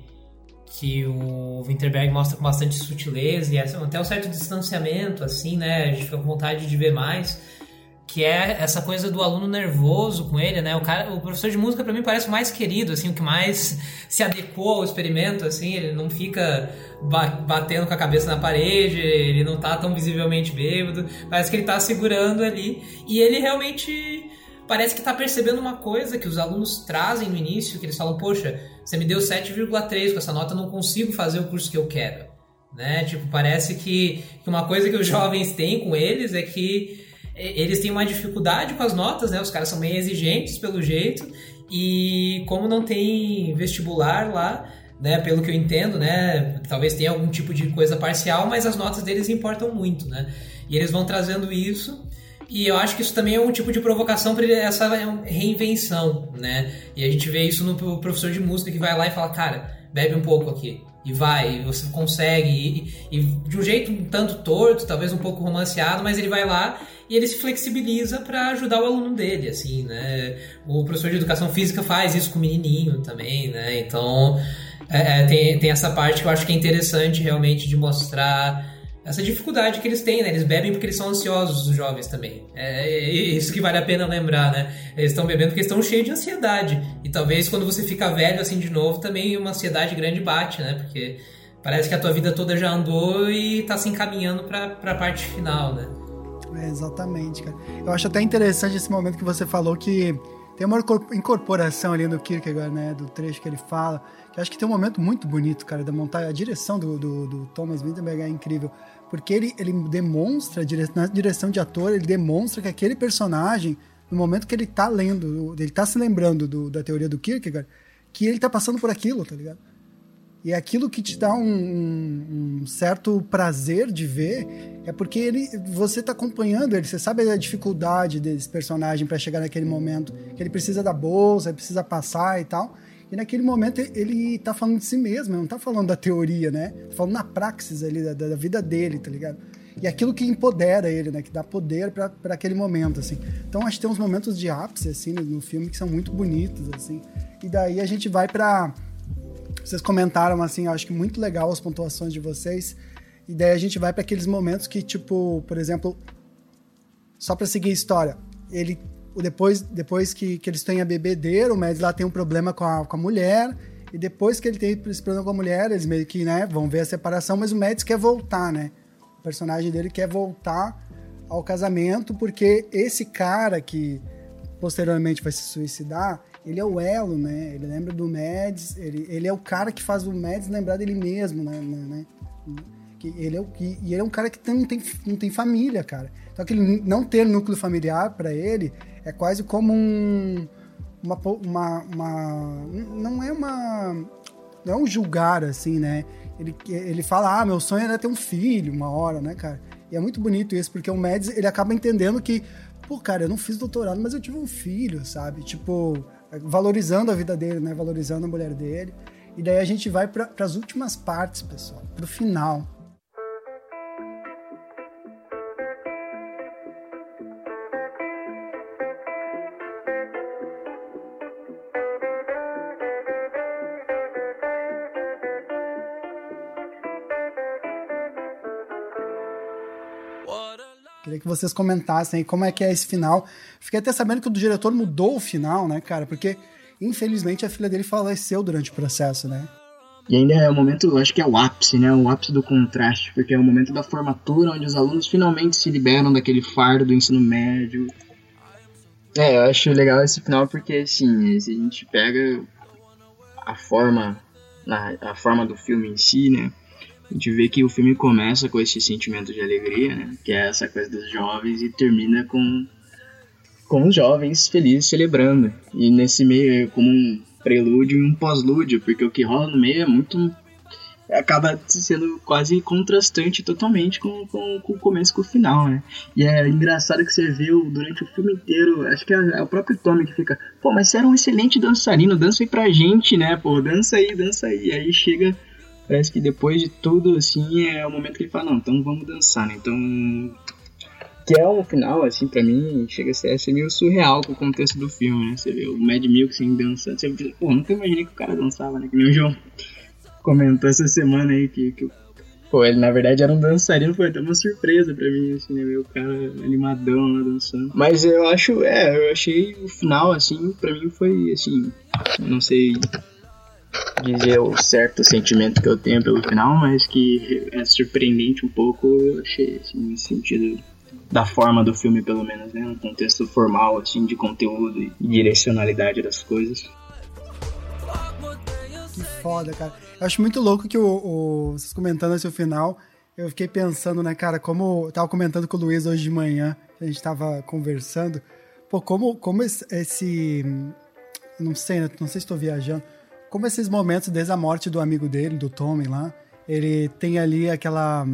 que o Winterberg mostra com bastante sutileza e até um certo distanciamento assim, né, a gente fica com vontade de ver mais que é essa coisa do aluno nervoso com ele, né? O cara, o professor de música para mim parece o mais querido, assim, o que mais se adequou ao experimento, assim, ele não fica batendo com a cabeça na parede, ele não tá tão visivelmente bêbado, parece que ele tá segurando ali. E ele realmente parece que tá percebendo uma coisa que os alunos trazem no início, que eles falam, poxa, você me deu 7,3 com essa nota, eu não consigo fazer o curso que eu quero, né? Tipo, parece que, que uma coisa que os <laughs> jovens têm com eles é que eles têm uma dificuldade com as notas, né? Os caras são meio exigentes pelo jeito. E como não tem vestibular lá, né, pelo que eu entendo, né, talvez tenha algum tipo de coisa parcial, mas as notas deles importam muito, né? E eles vão trazendo isso. E eu acho que isso também é um tipo de provocação para essa reinvenção, né? E a gente vê isso no professor de música que vai lá e fala, cara, bebe um pouco aqui e vai, e você consegue, e, e, de um jeito um tanto torto, talvez um pouco romanceado, mas ele vai lá e ele se flexibiliza para ajudar o aluno dele, assim, né? O professor de educação física faz isso com o menininho também, né? Então, é, é tem, tem essa parte que eu acho que é interessante realmente de mostrar essa dificuldade que eles têm, né? Eles bebem porque eles são ansiosos, os jovens também. É, é isso que vale a pena lembrar, né? Eles estão bebendo porque estão cheios de ansiedade. E talvez quando você fica velho assim de novo, também uma ansiedade grande bate, né? Porque parece que a tua vida toda já andou e tá se encaminhando para a parte final, né?
É, exatamente, cara. Eu acho até interessante esse momento que você falou que tem uma incorporação ali no Kierkegaard, né? Do trecho que ele fala. Que acho que tem um momento muito bonito, cara, da montagem. A direção do, do, do Thomas Winterberg é incrível. Porque ele, ele demonstra, na direção de ator, ele demonstra que aquele personagem, no momento que ele tá lendo, ele tá se lembrando do, da teoria do Kierkegaard, que ele tá passando por aquilo, tá ligado? E é aquilo que te dá um, um, um, certo prazer de ver é porque ele, você está acompanhando ele, você sabe a dificuldade desse personagem para chegar naquele momento, que ele precisa da bolsa, ele precisa passar e tal. E naquele momento ele está falando de si mesmo, não está falando da teoria, né? Tá falando na praxis ali, da, da, vida dele, tá ligado? E aquilo que empodera ele, né? Que dá poder para aquele momento, assim. Então acho que tem uns momentos de ápice, assim, no, no filme que são muito bonitos, assim. E daí a gente vai para vocês comentaram, assim, acho que muito legal as pontuações de vocês. E daí a gente vai para aqueles momentos que, tipo, por exemplo, só para seguir a história, ele depois, depois que, que eles têm a bebedeira, o Mads lá tem um problema com a, com a mulher, e depois que ele tem esse problema com a mulher, eles meio que, né, vão ver a separação, mas o Mads quer voltar, né? O personagem dele quer voltar ao casamento, porque esse cara que posteriormente vai se suicidar, ele é o elo, né? Ele lembra do Mads, ele, ele é o cara que faz o Mads lembrar dele mesmo, né? né? Que ele é o, e ele é um cara que não tem, não tem família, cara. Então, aquele não ter núcleo familiar para ele é quase como um. Uma, uma, uma, Não é uma. Não é um julgar, assim, né? Ele, ele fala, ah, meu sonho era ter um filho uma hora, né, cara? E é muito bonito isso, porque o Mads, ele acaba entendendo que, pô, cara, eu não fiz doutorado, mas eu tive um filho, sabe? Tipo, valorizando a vida dele, né? Valorizando a mulher dele. E daí a gente vai para as últimas partes, pessoal, para o final. Que vocês comentassem aí como é que é esse final. Fiquei até sabendo que o diretor mudou o final, né, cara? Porque, infelizmente, a filha dele faleceu durante o processo, né?
E ainda é o momento, eu acho que é o ápice, né? O ápice do contraste, porque é o momento da formatura onde os alunos finalmente se liberam daquele fardo do ensino médio. É, eu acho legal esse final porque, assim, se a gente pega a forma, a, a forma do filme em si, né? A gente vê que o filme começa com esse sentimento de alegria, né? Que é essa coisa dos jovens e termina com com os jovens felizes celebrando. E nesse meio é como um prelúdio e um pós-lúdio, porque o que rola no meio é muito acaba sendo quase contrastante totalmente com, com, com, o começo com o final, né? E é engraçado que você viu durante o filme inteiro, acho que é, é, o próprio Tommy que fica, pô, mas você era um excelente dançarino, dança aí pra gente, né, pô, dança aí, dança aí. Aí chega, parece que depois de tudo, assim, é o momento que ele fala, não, então vamos dançar, né? Então. Que é um final, assim, pra mim, chega a ser, a ser meio surreal com o contexto do filme, né? Você vê o Mad Milk assim, dançando, você vê, pô, nunca imaginei que o cara dançava, né? Que nem o João comentou essa semana aí que, que pô, ele na verdade era um dançarino, foi até uma surpresa pra mim, assim, né? Ver o cara animadão lá dançando. Mas eu acho, é, eu achei o final, assim, pra mim foi, assim, não sei dizer o certo sentimento que eu tenho pelo final, mas que é surpreendente um pouco, eu achei, assim, sentido da forma do filme, pelo menos, né? Um contexto formal, assim, de conteúdo e direcionalidade das coisas.
Que foda, cara. Eu acho muito louco que o, o, vocês comentando esse final, eu fiquei pensando, né, cara, como eu tava comentando com o Luiz hoje de manhã, a gente tava conversando, pô, como, como esse, esse não sei, né, não sei se estou viajando, como esses momentos desde a morte do amigo dele, do Tommy lá, ele tem ali aquela,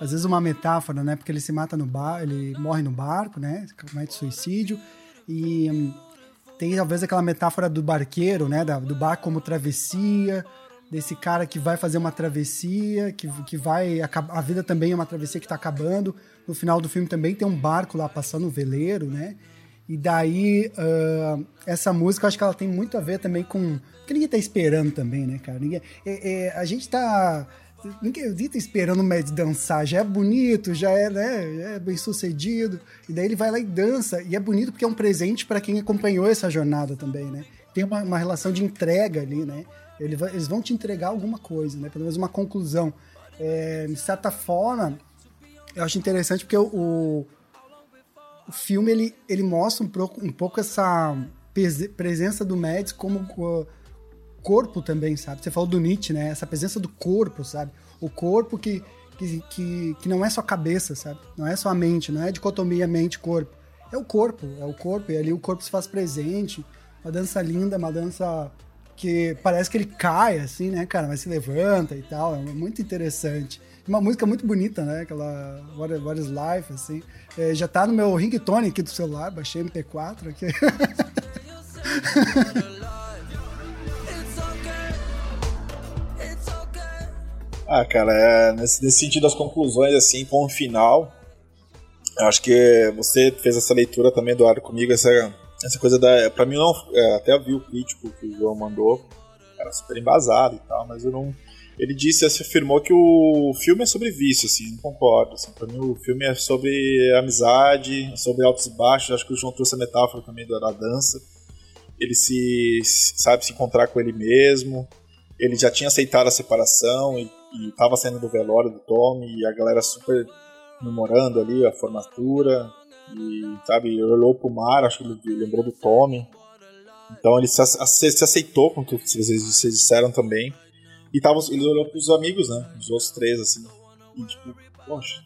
às vezes uma metáfora, né, porque ele se mata no bar, ele morre no barco, né, comete suicídio, e tem talvez aquela metáfora do barqueiro, né, do barco como travessia, desse cara que vai fazer uma travessia, que, que vai. A, vida também é uma travessia que está acabando. No final do filme também tem um barco lá passando, um veleiro, né? E daí, uh, essa música, eu acho que ela tem muito a ver também com. Porque ninguém tá esperando também, né, cara? Ninguém, é, é, a gente tá. Ninguém tá esperando o Mad dançar, já é bonito, já é, né, é bem sucedido. E daí ele vai lá e dança. E é bonito porque é um presente para quem acompanhou essa jornada também, né? Tem uma, uma relação de entrega ali, né? eles vão te entregar alguma coisa, né? Pelo menos uma conclusão. É, de certa forma, eu acho interessante porque o, o filme ele, ele mostra um pouco, um pouco essa presença do Mads como corpo também, sabe? Você falou do Nietzsche, né? Essa presença do corpo, sabe? O corpo que, que, que, que não é só cabeça, sabe? Não é só a mente, não é dicotomia mente-corpo. É o corpo, é o corpo, e ali o corpo se faz presente. Uma dança linda, uma dança que parece que ele cai, assim, né, cara, mas se levanta e tal, é muito interessante. Uma música muito bonita, né, aquela What, What is Life, assim. É, já tá no meu ringtone aqui do celular, baixei MP4 aqui. <laughs>
ah, cara, é, nesse, nesse sentido, as conclusões, assim, com o final, acho que você fez essa leitura também, Eduardo, comigo, essa essa coisa da. Pra mim, não. É, até vi o crítico que o João mandou, era super embasado e tal, mas eu não. Ele disse, afirmou que o filme é sobre vício, assim, não concordo. Assim, pra mim, o filme é sobre amizade, sobre altos e baixos. Acho que o João trouxe a metáfora também da, da dança. Ele se, sabe, se encontrar com ele mesmo. Ele já tinha aceitado a separação e, e tava saindo do velório do Tommy e a galera super memorando ali a formatura. E, sabe, olhou pro mar, acho que ele lembrou do Tommy. Então ele se, se aceitou com o que vocês, vocês disseram também. E tava, ele olhou pros amigos, né? Os outros três, assim. E tipo, poxa,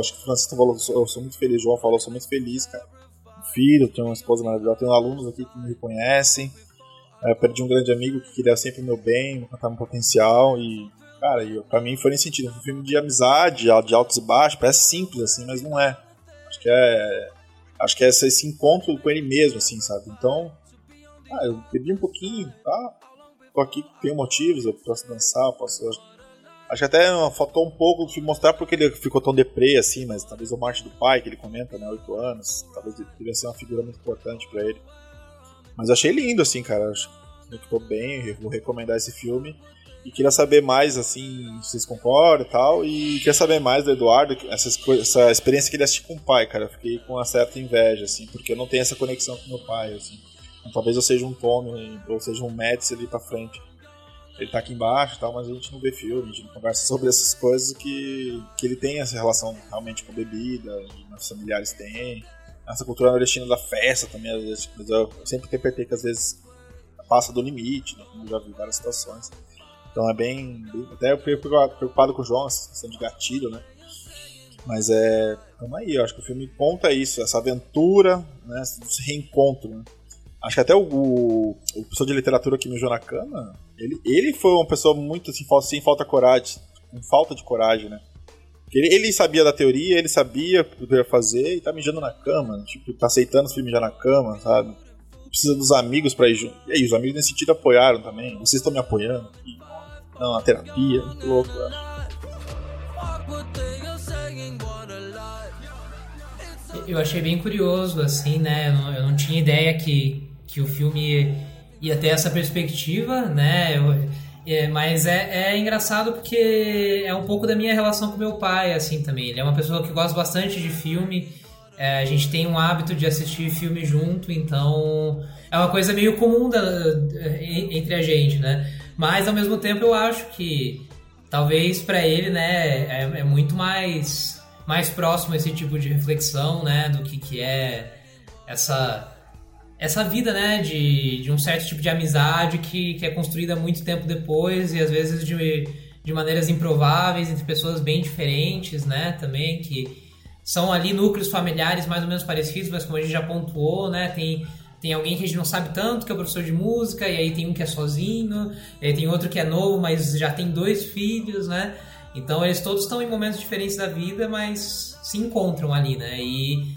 acho que o Francisco falou, eu sou muito feliz, o João falou, eu sou muito feliz, cara. Filho, tenho uma esposa maravilhosa, tenho alunos aqui que me reconhecem. É, perdi um grande amigo que queria sempre o meu bem, cantar meu potencial. E, cara, eu, pra mim foi nesse sentido. Um filme de amizade, de altos e baixos, parece simples, assim, mas não é. Acho que é. Acho que é esse encontro com ele mesmo, assim, sabe? Então. Ah, eu bebi um pouquinho, tá? Tô aqui, tenho motivos, eu posso dançar, posso. Acho que até faltou um pouco de mostrar porque ele ficou tão deprê assim, mas talvez o morte do pai que ele comenta, né? Oito anos, talvez devia ser uma figura muito importante para ele. Mas achei lindo, assim, cara. Acho que ficou bem, vou recomendar esse filme. E queria saber mais, assim, se vocês concordam e tal. E queria saber mais do Eduardo, essa, essa experiência que ele assistiu com o pai, cara. Eu fiquei com uma certa inveja, assim, porque eu não tenho essa conexão com meu pai, assim. Talvez eu seja um Tommy, ou seja um Mads ali pra frente. Ele tá aqui embaixo tal, mas a gente não vê filme, a gente não conversa <laughs> sobre essas coisas que, que ele tem essa relação realmente com bebida, meus familiares têm. essa cultura nordestina da festa também, às vezes, eu sempre interpretei que às vezes passa do limite, né, como já vi várias situações. Então é bem. bem- Até eu fiquei preocupado com o João, essa questão de gatilho, né? Mas é. Tamo aí, eu acho que o filme conta isso, essa aventura, né? Esse reencontro, né? Acho que até o, o, o professor de literatura que mijou na cama, ele, ele foi uma pessoa muito assim, sem falta coragem, com falta de coragem, né? Ele, ele sabia da teoria, ele sabia o que ia fazer e tá mijando na cama, tipo, tá aceitando filmes mijar na cama, sabe? Precisa dos amigos pra ir junto. E aí, os amigos nesse sentido apoiaram também. Vocês estão me apoiando aqui. Não, na terapia, muito louco, velho.
Eu achei bem curioso, assim, né? Eu não, eu não tinha ideia que, que o filme ia ter essa perspectiva, né? Eu- é, mas é, é engraçado porque é um pouco da minha relação com meu pai, assim, também. Ele é uma pessoa que gosta bastante de filme. É, a gente tem um hábito de assistir filme junto, então é uma coisa meio comum da- en- entre a gente, né? Mas ao mesmo tempo eu acho que talvez para ele, né, é, é muito mais mais próximo esse tipo de reflexão, né, do que que é essa essa vida, né, de, de um certo tipo de amizade que, que é construída muito tempo depois e às vezes de, de maneiras improváveis entre pessoas bem diferentes, né, também que são ali núcleos familiares mais ou menos parecidos, mas como a gente já pontuou, né, tem tem alguém que a gente não sabe tanto, que é o professor de música, e aí tem um que é sozinho, e aí tem outro que é novo, mas já tem dois filhos, né? Então eles todos estão em momentos diferentes da vida, mas se encontram ali, né? E,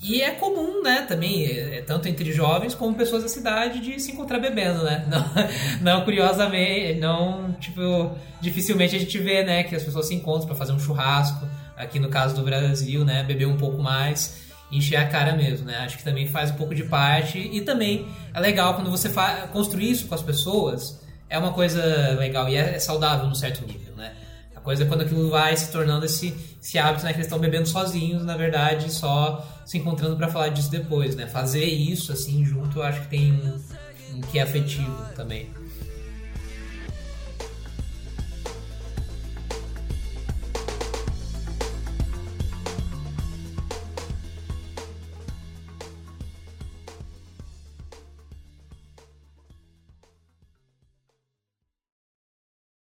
e é comum, né, também, é, é tanto entre jovens como pessoas da cidade, de se encontrar bebendo, né? <laughs> Não, não curiosamente, não, tipo, dificilmente a gente vê, né, que as pessoas se encontram para fazer um churrasco, aqui no caso do Brasil, né, beber um pouco mais encher a cara mesmo, né? Acho que também faz um pouco de parte e também é legal quando você construir isso com as pessoas, é uma coisa legal e é, é saudável num certo nível, né? Coisa é quando aquilo vai se tornando esse, esse hábito, né? Que eles estão bebendo sozinhos, na verdade, só se encontrando para falar disso depois, né? Fazer isso, assim, junto, eu acho que tem um, um que é afetivo também.